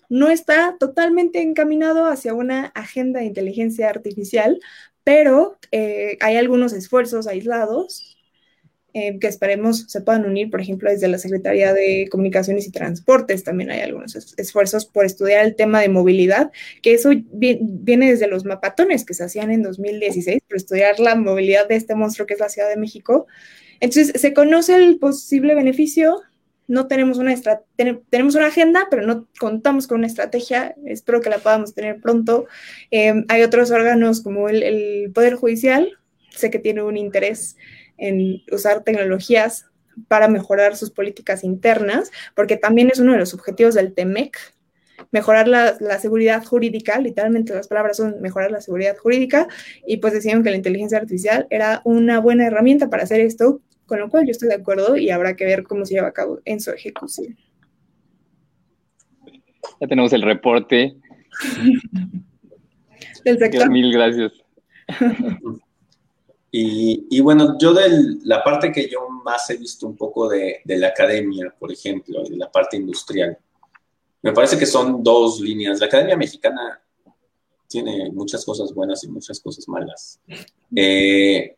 no está totalmente encaminado hacia una agenda de inteligencia artificial, pero eh, hay algunos esfuerzos aislados eh, que esperemos se puedan unir, por ejemplo, desde la Secretaría de Comunicaciones y Transportes también hay algunos esfuerzos por estudiar el tema de movilidad, que eso viene desde los mapatones que se hacían en 2016, por estudiar la movilidad de este monstruo que es la Ciudad de México. Entonces, se conoce el posible beneficio, no tenemos una, tenemos una agenda, pero no contamos con una estrategia. Espero que la podamos tener pronto. Em, hay otros órganos como el, Poder Judicial, sé que tiene un interés en usar tecnologías para mejorar sus políticas internas, porque también es uno de los objetivos del TEMEC, mejorar la, la, seguridad jurídica, literalmente las palabras son mejorar la seguridad jurídica, y pues decían que la inteligencia artificial era una buena herramienta para hacer esto, con lo cual yo estoy de acuerdo y habrá que ver cómo se lleva a cabo en su ejecución. Ya tenemos el reporte. Del sector. Mil gracias. Y, bueno, yo de la parte que yo más he visto un poco de, la academia, por ejemplo, de la parte industrial, me parece que son dos líneas. La academia mexicana tiene muchas cosas buenas y muchas cosas malas. Eh,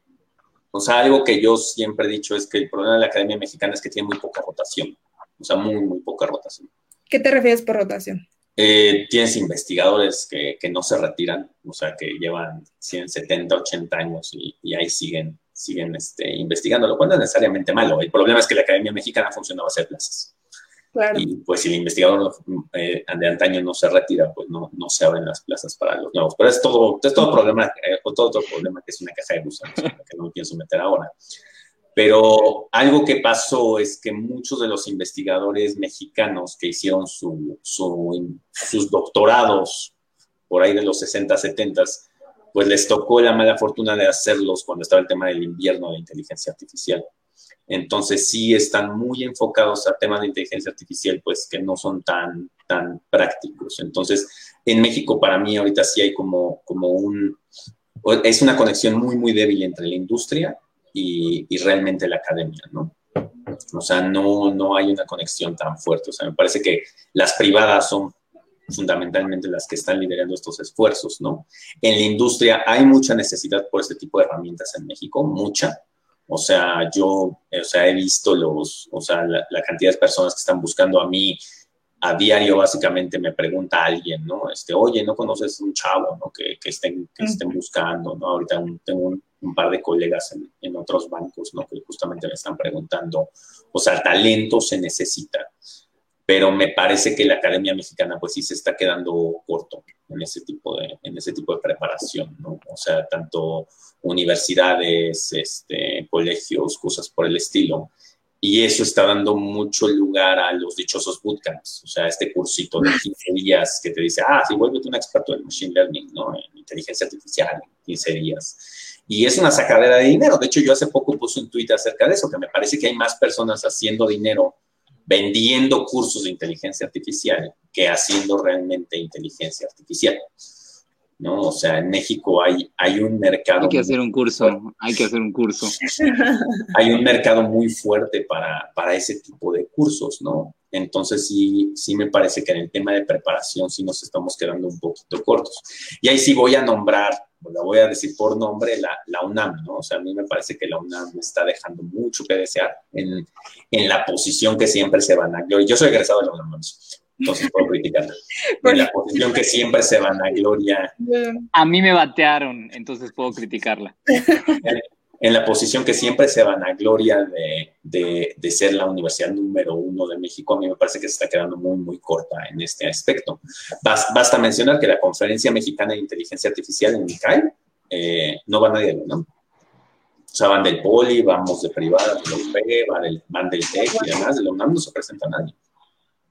o sea, algo que yo siempre he dicho es que el problema de la Academia Mexicana es que tiene muy poca rotación, o sea, muy, muy poca rotación. ¿Qué te refieres por rotación? Eh, tienes investigadores que, que, no se retiran, o sea, que llevan 100, 70, 80 años y, y ahí siguen, siguen este, investigando, lo cual no es necesariamente malo. El problema es que la Academia Mexicana funciona a base plazas. Y pues si el investigador eh, de antaño no se retira, pues no, no se abren las plazas para los nuevos. Pero es todo, es todo problema, eh, todo otro problema que es una caja de gusanos, que no pienso meter ahora. Pero algo que pasó es que muchos de los investigadores mexicanos que hicieron su, su, sus doctorados por ahí de los 60, 70, pues les tocó la mala fortuna de hacerlos cuando estaba el tema del invierno de inteligencia artificial. Entonces sí están muy enfocados a temas de inteligencia artificial, pues que no son tan, tan prácticos. Entonces, en México para mí ahorita sí hay como, como un, es una conexión muy, muy débil entre la industria y, y realmente la academia, ¿no? O sea, no, no hay una conexión tan fuerte. O sea, me parece que las privadas son fundamentalmente las que están liderando estos esfuerzos, ¿no? En la industria hay mucha necesidad por este tipo de herramientas en México, mucha, o sea, yo, eh, o sea, he visto los, o sea, la, cantidad de personas que están buscando a mí a diario, básicamente me pregunta alguien, ¿no? Este, oye, ¿no conoces un chavo, ¿no? Que, que estén, que estén buscando, ¿no? Ahorita tengo un, un, par de colegas en, otros bancos, ¿no? Que justamente me están preguntando, o sea, talento se necesita pero me parece que la Academia Mexicana pues sí se está quedando corto en ese tipo de, en ese tipo de preparación, ¿no? O sea, tanto universidades, este, colegios, cosas por el estilo. Y eso está dando mucho lugar a los dichosos bootcamps, o sea, este cursito de 15 días que te dice, ah, sí, vuélvete un experto en machine learning, ¿no? En inteligencia artificial, 15 días. Y es una sacadera de dinero. De hecho, yo hace poco puse un tuit acerca de eso, que me parece que hay más personas haciendo dinero vendiendo cursos de inteligencia artificial que haciendo realmente inteligencia artificial. ¿No? O sea, en México hay, hay un mercado... Hay que hacer un curso, hay que hacer un curso. Hay un mercado muy fuerte para, para ese tipo de cursos, ¿no? Entonces sí, sí me parece que en el tema de preparación sí nos estamos quedando un poquito cortos. Y ahí sí voy a nombrar, la voy a decir por nombre, la, la UNAM, ¿no? O sea, a mí me parece que la UNAM está dejando mucho que desear en, en la posición que siempre se van a... Yo, yo soy egresado de la UNAM, entonces puedo criticarla. En la posición que siempre se van a gloria. A mí me batearon, entonces puedo criticarla. en la posición que siempre se van a gloria de, de, ser la universidad número uno de México, a mí me parece que se está quedando muy, muy corta en este aspecto. Basta, mencionar que la Conferencia Mexicana de Inteligencia Artificial en ICAI eh, no va nadie, ¿no? O sea, van del Poli, vamos de privada, de la UP, van del, van del TEC y demás, de la UNAM no se presenta nadie.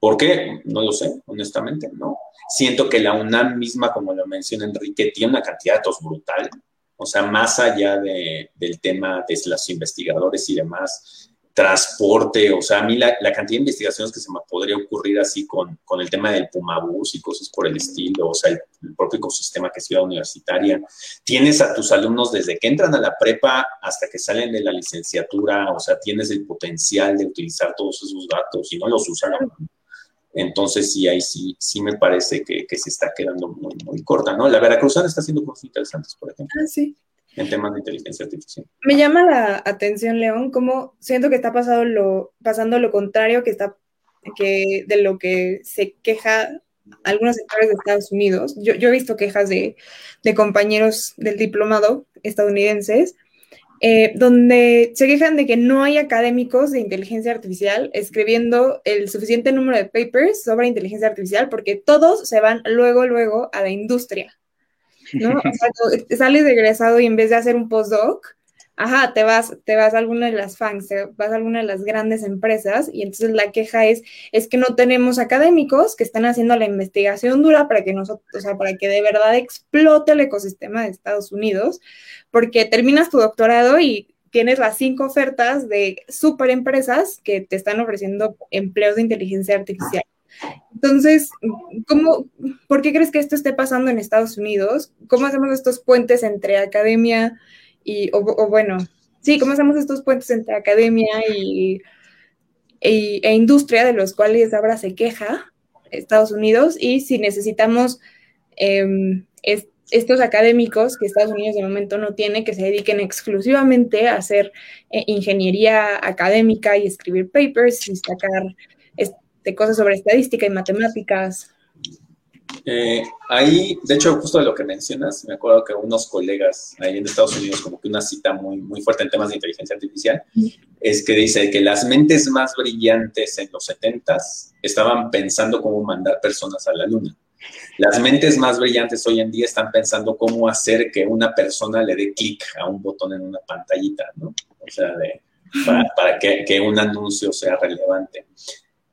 ¿Por qué? No lo sé, honestamente, ¿no? Siento que la UNAM misma, como lo menciona Enrique, tiene una cantidad de datos brutal o sea, más allá de, del tema de los investigadores y demás, transporte, o sea, a mí la, cantidad de investigaciones que se me podría ocurrir así con, el tema del Pumabús y cosas por el estilo, o sea, el, propio ecosistema que es ciudad universitaria. Tienes a tus alumnos desde que entran a la prepa hasta que salen de la licenciatura, o sea, tienes el potencial de utilizar todos esos datos y no los usan. Entonces, sí, ahí sí, sí me parece que, que se está quedando muy, muy corta, ¿no? La Veracruzana está haciendo cosas interesantes, por ejemplo. Ah, sí. En temas de inteligencia artificial. Me llama la atención, León, como siento que está pasando lo, pasando lo contrario que está, que de lo que se queja algunos sectores de Estados Unidos. Yo, yo he visto quejas de, de compañeros del diplomado estadounidenses eh, donde se quejan de que no hay académicos de inteligencia artificial escribiendo el suficiente número de papers sobre inteligencia artificial porque todos se van luego, luego a la industria. ¿no? O sea, sales egresado y en vez de hacer un postdoc, ajá, te vas, te vas a alguna de las FANGs, te vas a alguna de las grandes empresas y entonces la queja es, es que no tenemos académicos que están haciendo la investigación dura para que nosotros, o sea, para que de verdad explote el ecosistema de Estados Unidos, porque terminas tu doctorado y tienes las cinco ofertas de super empresas que te están ofreciendo empleos de inteligencia artificial. Entonces, ¿cómo, ¿por qué crees que esto esté pasando en Estados Unidos? ¿Cómo hacemos estos puentes entre academia y, o, bueno, sí, cómo hacemos estos puentes entre academia y, e, industria de los cuales ahora se queja Estados Unidos y si necesitamos em, estos académicos que Estados Unidos de momento no tiene, que se dediquen exclusivamente a hacer eh, ingeniería académica y escribir papers y sacar este, cosas sobre estadística y matemáticas. Eh, ahí, de hecho, justo de lo que mencionas, me acuerdo que unos colegas ahí en Estados Unidos, como que una cita muy, muy fuerte en temas de inteligencia artificial, es que dice que las mentes más brillantes en los 70 estaban pensando cómo mandar personas a la luna. Las mentes más brillantes hoy en día están pensando cómo hacer que una persona le dé clic a un botón en una pantallita, ¿no? O sea, para, que, un anuncio sea relevante.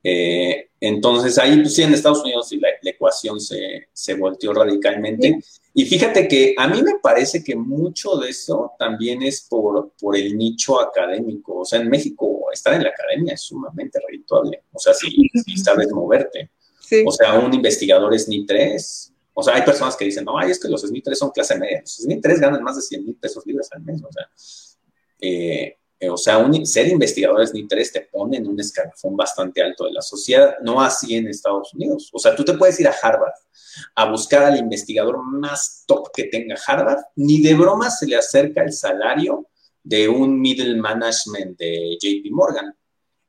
Eh, entonces ahí, pues sí, en Estados Unidos la, ecuación se, se, volteó radicalmente. Y fíjate que a mí me parece que mucho de eso también es por, por el nicho académico. O sea, en México estar en la academia es sumamente redituable. O sea, si, sabes moverte. O sea, un investigador SNI 3. O sea, hay personas que dicen, no, ay, es que los SNI 3 son clase media. Los SNI 3 ganan más de 100 mil pesos libres al mes. O sea, eh, eh, o sea ser investigador SNI 3 te pone en un escalafón bastante alto de la sociedad. No así en Estados Unidos. O sea, tú te puedes ir a Harvard a buscar al investigador más top que tenga Harvard. Ni de broma se le acerca el salario de un middle management de JP Morgan.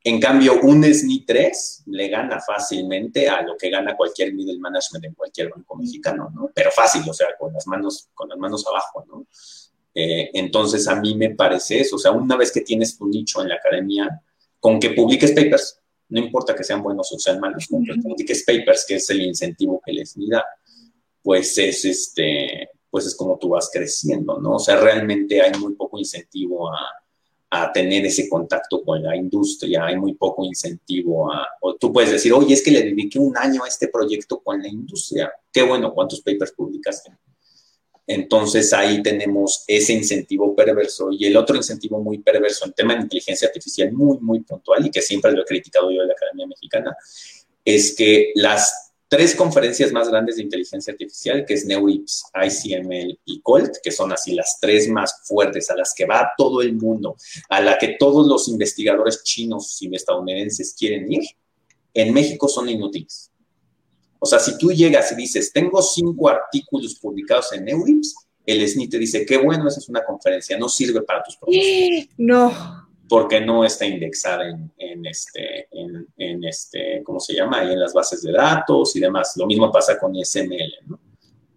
En cambio, un SNI 3 le gana fácilmente a lo que gana cualquier middle management en cualquier banco mexicano, ¿no? Pero fácil, o sea, con las manos, con las manos abajo, ¿no? Eh, entonces, a mí me parece eso, o sea, una vez que tienes tu nicho en la academia, con que publiques papers, no importa que sean buenos o sean malos, con que publiques papers, que es el incentivo que les da, pues es este, pues es como tú vas creciendo, ¿no? O sea, realmente hay muy poco incentivo a a tener ese contacto con la industria, hay muy poco incentivo a, o tú puedes decir, oye, es que le dediqué un año a este proyecto con la industria, qué bueno, ¿cuántos papers publicaste? Entonces ahí tenemos ese incentivo perverso y el otro incentivo muy perverso en tema de inteligencia artificial muy, muy puntual y que siempre lo he criticado yo de la Academia Mexicana, es que las tres conferencias más grandes de inteligencia artificial, que es NeurIPS, ICML y COLT, que son así las tres más fuertes, a las que va todo el mundo, a la que todos los investigadores chinos y estadounidenses quieren ir, en México son inútiles. O sea, si tú llegas y dices, tengo cinco artículos publicados en NeurIPS, el SNI te dice, qué bueno, esa es una conferencia, no sirve para tus proyectos. No porque no está indexada en, este, en, este, ¿cómo se llama? Ahí en las bases de datos y demás. Lo mismo pasa con ISML, ¿no?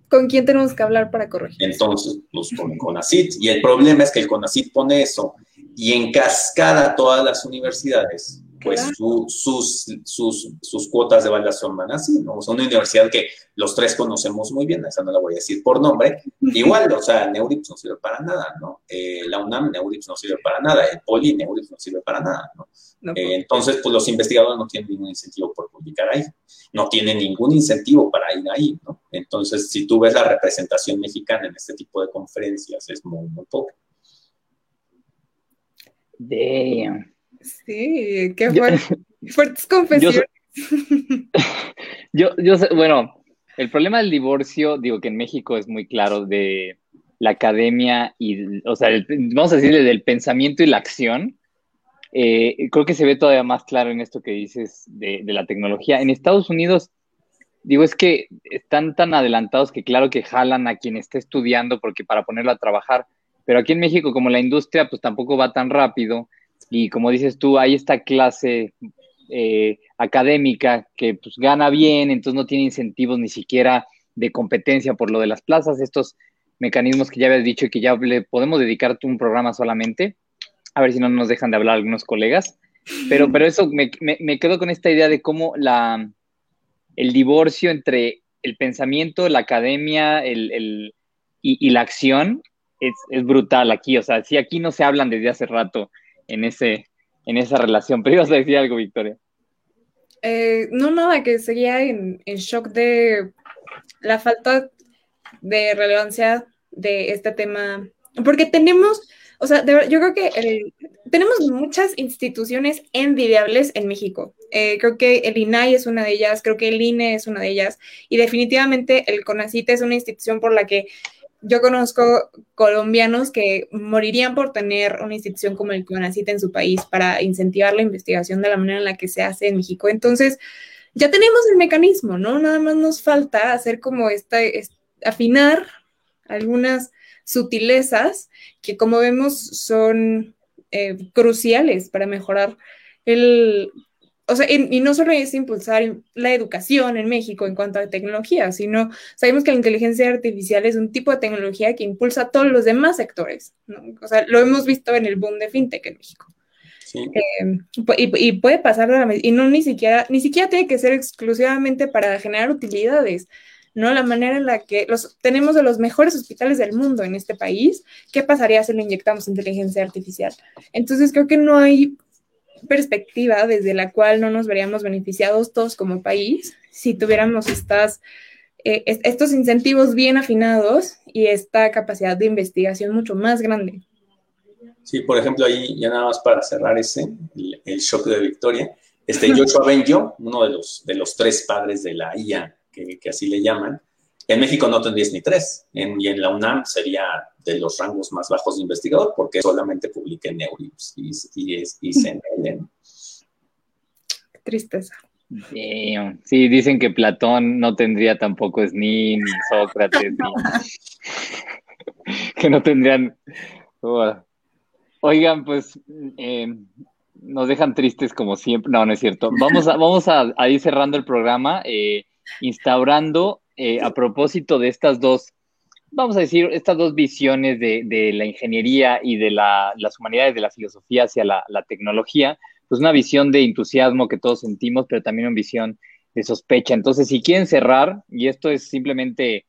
¿Con quién tenemos que hablar para corregir? Entonces, pues con CONACIT. Y el problema es que el CONACIT pone eso y en cascada todas las universidades pues sus, sus, sus, cuotas de evaluación van así, ¿no? O sea, una universidad que los tres conocemos muy bien, esa no la voy a decir por nombre, igual, o sea, Neurips no sirve para nada, ¿no? Eh, la UNAM, Neurips no sirve para nada, el Poli, Neurips no sirve para nada, ¿no? Eh, entonces, pues los investigadores no tienen ningún incentivo por publicar ahí, no tienen ningún incentivo para ir ahí, ¿no? Entonces, si tú ves la representación mexicana en este tipo de conferencias, es muy, muy poco. Damn. Sí, qué fuertes confesiones. Yo, yo, sé, bueno, el problema del divorcio, digo que en México es muy claro de la academia y, o sea, vamos a decirle del pensamiento y la acción. Eh, creo que se ve todavía más claro en esto que dices de, de, la tecnología. En Estados Unidos, digo, es que están tan adelantados que claro que jalan a quien esté estudiando porque para ponerlo a trabajar, pero aquí en México como la industria pues tampoco va tan rápido y como dices tú, hay esta clase eh, académica que pues gana bien, entonces no tiene incentivos ni siquiera de competencia por lo de las plazas, estos mecanismos que ya habías dicho y que ya le podemos dedicarte un programa solamente, a ver si no nos dejan de hablar algunos colegas, pero, pero eso me, me, quedo con esta idea de cómo la, el divorcio entre el pensamiento, la academia el, el, y, y, la acción es, es brutal aquí, o sea, si aquí no se hablan desde hace rato en, ese, en esa relación. Pero ibas a decir algo, Victoria. Eh, no, nada, que seguía en, shock de la falta de relevancia de este tema, porque tenemos, o sea, yo creo que tenemos muchas instituciones envidiables en México. Eh, creo que el INAI es una de ellas, creo que el INE es una de ellas, y definitivamente el CONACIT es una institución por la que yo conozco colombianos que morirían por tener una institución como el CONACIT en su país para incentivar la investigación de la manera en la que se hace en México. Entonces, ya tenemos el mecanismo, ¿no? Nada más nos falta hacer como esta, afinar algunas sutilezas que como vemos son eh, cruciales para mejorar el... O sea, y, no solo es impulsar la educación en México en cuanto a tecnología, sino sabemos que la inteligencia artificial es un tipo de tecnología que impulsa a todos los demás sectores. O sea, lo hemos visto en el boom de fintech en México. Eh, y, puede pasar, y no ni siquiera, ni siquiera tiene que ser exclusivamente para generar utilidades, ¿no? La manera en la que los, tenemos de los mejores hospitales del mundo en este país, ¿qué pasaría si le inyectamos inteligencia artificial? Entonces creo que no hay perspectiva desde la cual no nos veríamos beneficiados todos como país si tuviéramos estas, eh, estos incentivos bien afinados y esta capacidad de investigación mucho más grande. Sí, por ejemplo, ahí ya nada más para cerrar ese, el, shock de Victoria, este Joshua Benjo, uno de los, de los tres padres de la IA, que, que así le llaman, en México no tendrías ni tres, y en la UNAM sería de los rangos más bajos de investigador, porque solamente publica en Neurips y, y, y CNN. Tristeza. Sí, dicen que Platón no tendría tampoco SNI, ni Sócrates, ni... que no tendrían... Oigan, pues eh, nos dejan tristes como siempre. No, no es cierto. Vamos a, vamos a, ir cerrando el programa, eh, instaurando eh, a propósito de estas dos, vamos a decir, estas dos visiones de, la ingeniería y de las humanidades, de la filosofía hacia la, tecnología, pues una visión de entusiasmo que todos sentimos, pero también una visión de sospecha. Entonces, si quieren cerrar, y esto es simplemente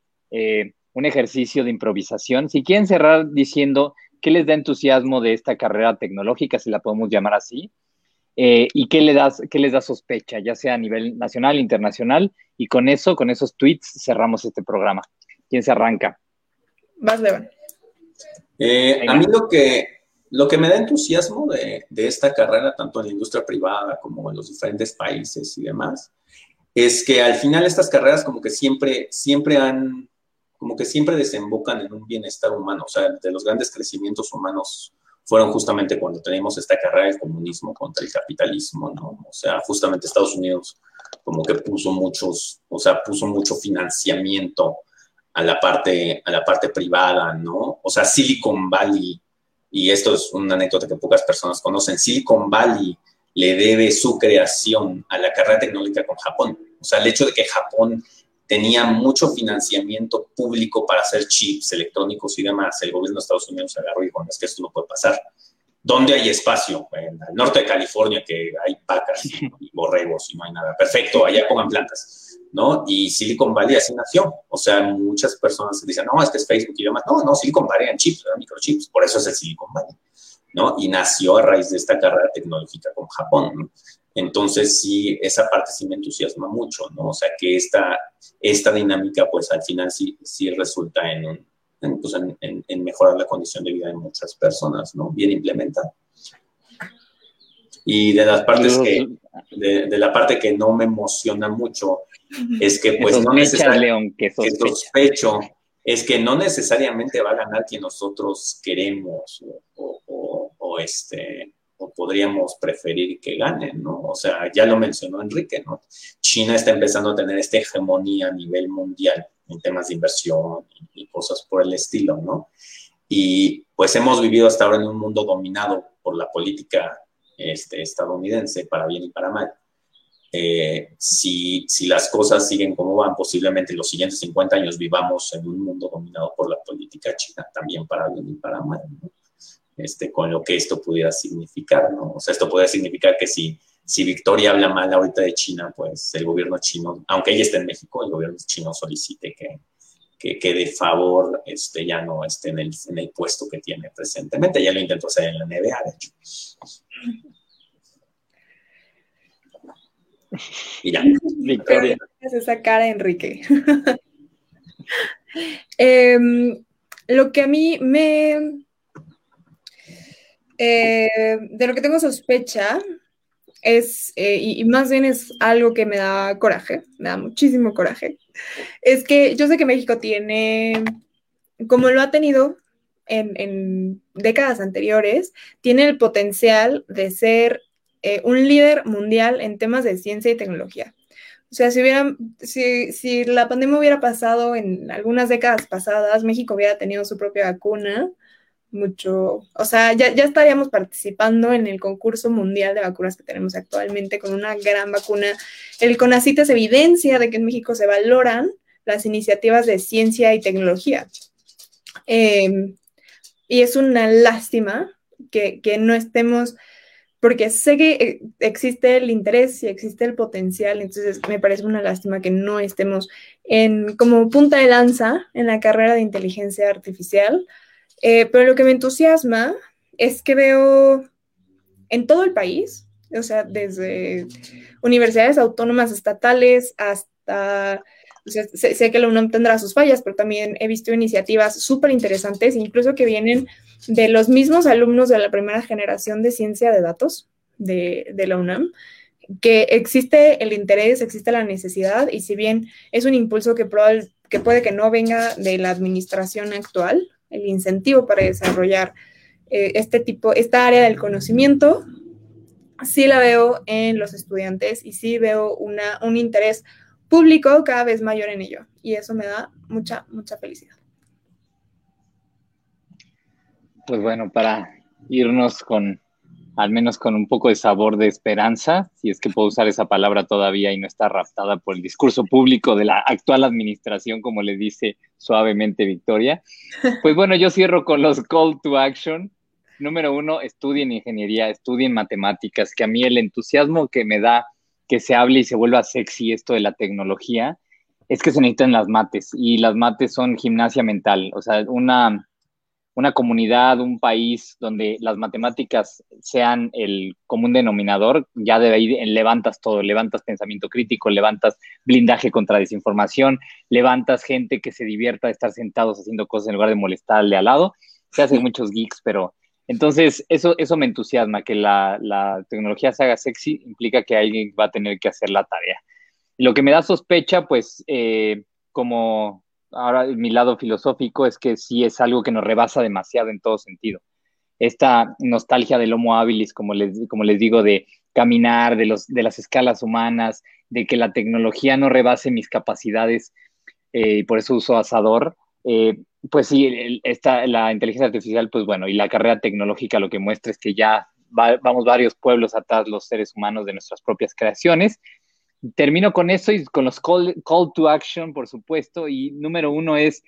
un ejercicio de improvisación, si quieren cerrar diciendo ¿Qué les da entusiasmo de esta carrera tecnológica, si la podemos llamar así? Eh, ¿Y qué, le das, qué les da sospecha, ya sea a nivel nacional, internacional? Y con eso, con esos tweets, cerramos este programa. ¿Quién se arranca? Más León. Eh, a mí lo que, lo que me da entusiasmo de, de, esta carrera, tanto en la industria privada como en los diferentes países y demás, es que al final estas carreras como que siempre, siempre han como que siempre desembocan en un bienestar humano. O sea, de los grandes crecimientos humanos fueron justamente cuando teníamos esta carrera del comunismo contra el capitalismo, ¿no? O sea, justamente Estados Unidos como que puso muchos, o sea, puso mucho financiamiento a la parte, a la parte privada, ¿no? O sea, Silicon Valley, y esto es una anécdota que pocas personas conocen, Silicon Valley le debe su creación a la carrera tecnológica con Japón. O sea, el hecho de que Japón tenía mucho financiamiento público para hacer chips electrónicos y demás, el gobierno de Estados Unidos agarró y dijo, es que esto no puede pasar. ¿Dónde hay espacio? En el norte de California, que hay vacas y, borregos y no hay nada. Perfecto, allá pongan plantas, ¿no? Y Silicon Valley así nació. O sea, muchas personas dicen, no, es que es Facebook y demás. No, no, Silicon Valley eran chips, eran microchips, por eso es el Silicon Valley, ¿no? Y nació a raíz de esta carrera tecnológica con Japón, ¿no? Entonces, sí, esa parte sí me entusiasma mucho, ¿no? O sea, que esta, esta dinámica, pues al final sí, sí resulta en, pues, en, mejorar la condición de vida de muchas personas, ¿no? Bien implementada. Y de las partes que, de, la parte que no me emociona mucho, es que pues no necesariamente, que sospecho, es que no necesariamente va a ganar quien nosotros queremos o, o este o podríamos preferir que ganen, ¿no? O sea, ya lo mencionó Enrique, ¿no? China está empezando a tener esta hegemonía a nivel mundial en temas de inversión y, cosas por el estilo, ¿no? Y pues hemos vivido hasta ahora en un mundo dominado por la política este, estadounidense, para bien y para mal. Eh, si, si, las cosas siguen como van, posiblemente en los siguientes 50 años vivamos en un mundo dominado por la política china, también para bien y para mal. ¿no? este, con lo que esto pudiera significar, ¿no? O sea, esto puede significar que si, si Victoria habla mal ahorita de China, pues el gobierno chino, aunque ella esté en México, el gobierno chino solicite que, que, de favor este, ya no esté en el, en el puesto que tiene presentemente. Ya lo intentó hacer en la NBA, de hecho. Y ya. Victoria. Esa cara, Enrique. Em, lo que a mí me eh, de lo que tengo sospecha es, eh, y, más bien es algo que me da coraje, me da muchísimo coraje, es que yo sé que México tiene, como lo ha tenido en, décadas anteriores, tiene el potencial de ser eh, un líder mundial en temas de ciencia y tecnología. sea, si, hubiera, si, si la pandemia hubiera pasado en algunas décadas pasadas, México hubiera tenido su propia vacuna, mucho, o sea, ya, ya, estaríamos participando en el concurso mundial de vacunas que tenemos actualmente con una gran vacuna. El CONACIT es evidencia de que en México se valoran las iniciativas de ciencia y tecnología. Em, y es una lástima que, que, no estemos, porque sé que eh, existe el interés y existe el potencial, entonces me parece una lástima que no estemos en, como punta de lanza en la carrera de inteligencia artificial eh, pero lo que me entusiasma es que veo en todo el país, o sea, desde universidades autónomas estatales hasta, sé, que la UNAM tendrá sus fallas, pero también he visto iniciativas súper interesantes, incluso que vienen de los mismos alumnos de la primera generación de ciencia de datos de, de la UNAM, que existe el interés, existe la necesidad, y si bien es un impulso que, que puede que no venga de la administración actual, el incentivo para desarrollar eh, este tipo, esta área del conocimiento, sí la veo en los estudiantes y sí veo una, un interés público cada vez mayor en ello. Y eso me da mucha, mucha felicidad. Pues bueno, para irnos con al menos con un poco de sabor de esperanza, si es que puedo usar esa palabra todavía y no está raptada por el discurso público de la actual administración, como le dice suavemente Victoria. Pues bueno, yo cierro con los call to action. Número uno, estudien ingeniería, estudien matemáticas, que a mí el entusiasmo que me da que se hable y se vuelva sexy esto de la tecnología, es que se necesitan las mates y las mates son gimnasia mental, o sea, una una comunidad, un país donde las matemáticas sean el común denominador, ya de ahí levantas todo, levantas pensamiento crítico, levantas blindaje contra desinformación, levantas gente que se divierta de estar sentados haciendo cosas en lugar de molestarle al lado. Se hacen muchos geeks, pero entonces eso, eso me entusiasma, que la, tecnología se haga sexy implica que alguien va a tener que hacer la tarea. Lo que me da sospecha, pues, eh, como ahora mi lado filosófico es que sí es algo que nos rebasa demasiado en todo sentido. Esta nostalgia del Homo habilis, como les, como les digo, de caminar, de, los, de las escalas humanas, de que la tecnología no rebase mis capacidades, eh, y por eso uso asador, eh, pues sí, esta, la inteligencia artificial, pues bueno, y la carrera tecnológica lo que muestra es que ya vamos varios pueblos atrás los seres humanos de nuestras propias creaciones termino con eso y con los call, to action, por supuesto. Y número uno es,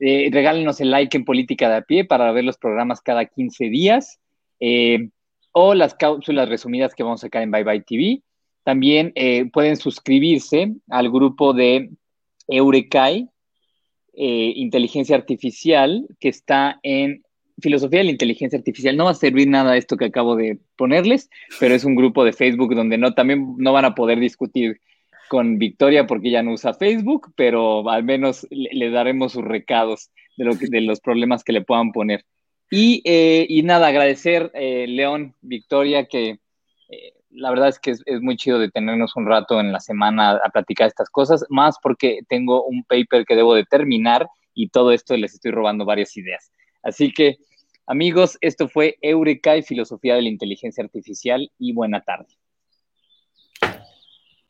eh, regálenos el like en Política de a pie para ver los programas cada 15 días eh, o las cápsulas resumidas que vamos a sacar en Bye Bye TV. También eh, pueden suscribirse al grupo de Eurecai, Inteligencia Artificial, que está en filosofía de la inteligencia artificial. No va a servir nada esto que acabo de ponerles, pero es un grupo de Facebook donde no también no van a poder discutir con Victoria porque ella no usa Facebook, pero al menos le, daremos sus recados de, lo de los problemas que le puedan poner. Y, eh, y nada, agradecer, eh, León, Victoria, que eh, la verdad es que es, es, muy chido detenernos un rato en la semana a platicar estas cosas, más porque tengo un paper que debo de terminar y todo esto les estoy robando varias ideas. Así que, amigos, esto fue Eureka y Filosofía de la Inteligencia Artificial y buena tarde.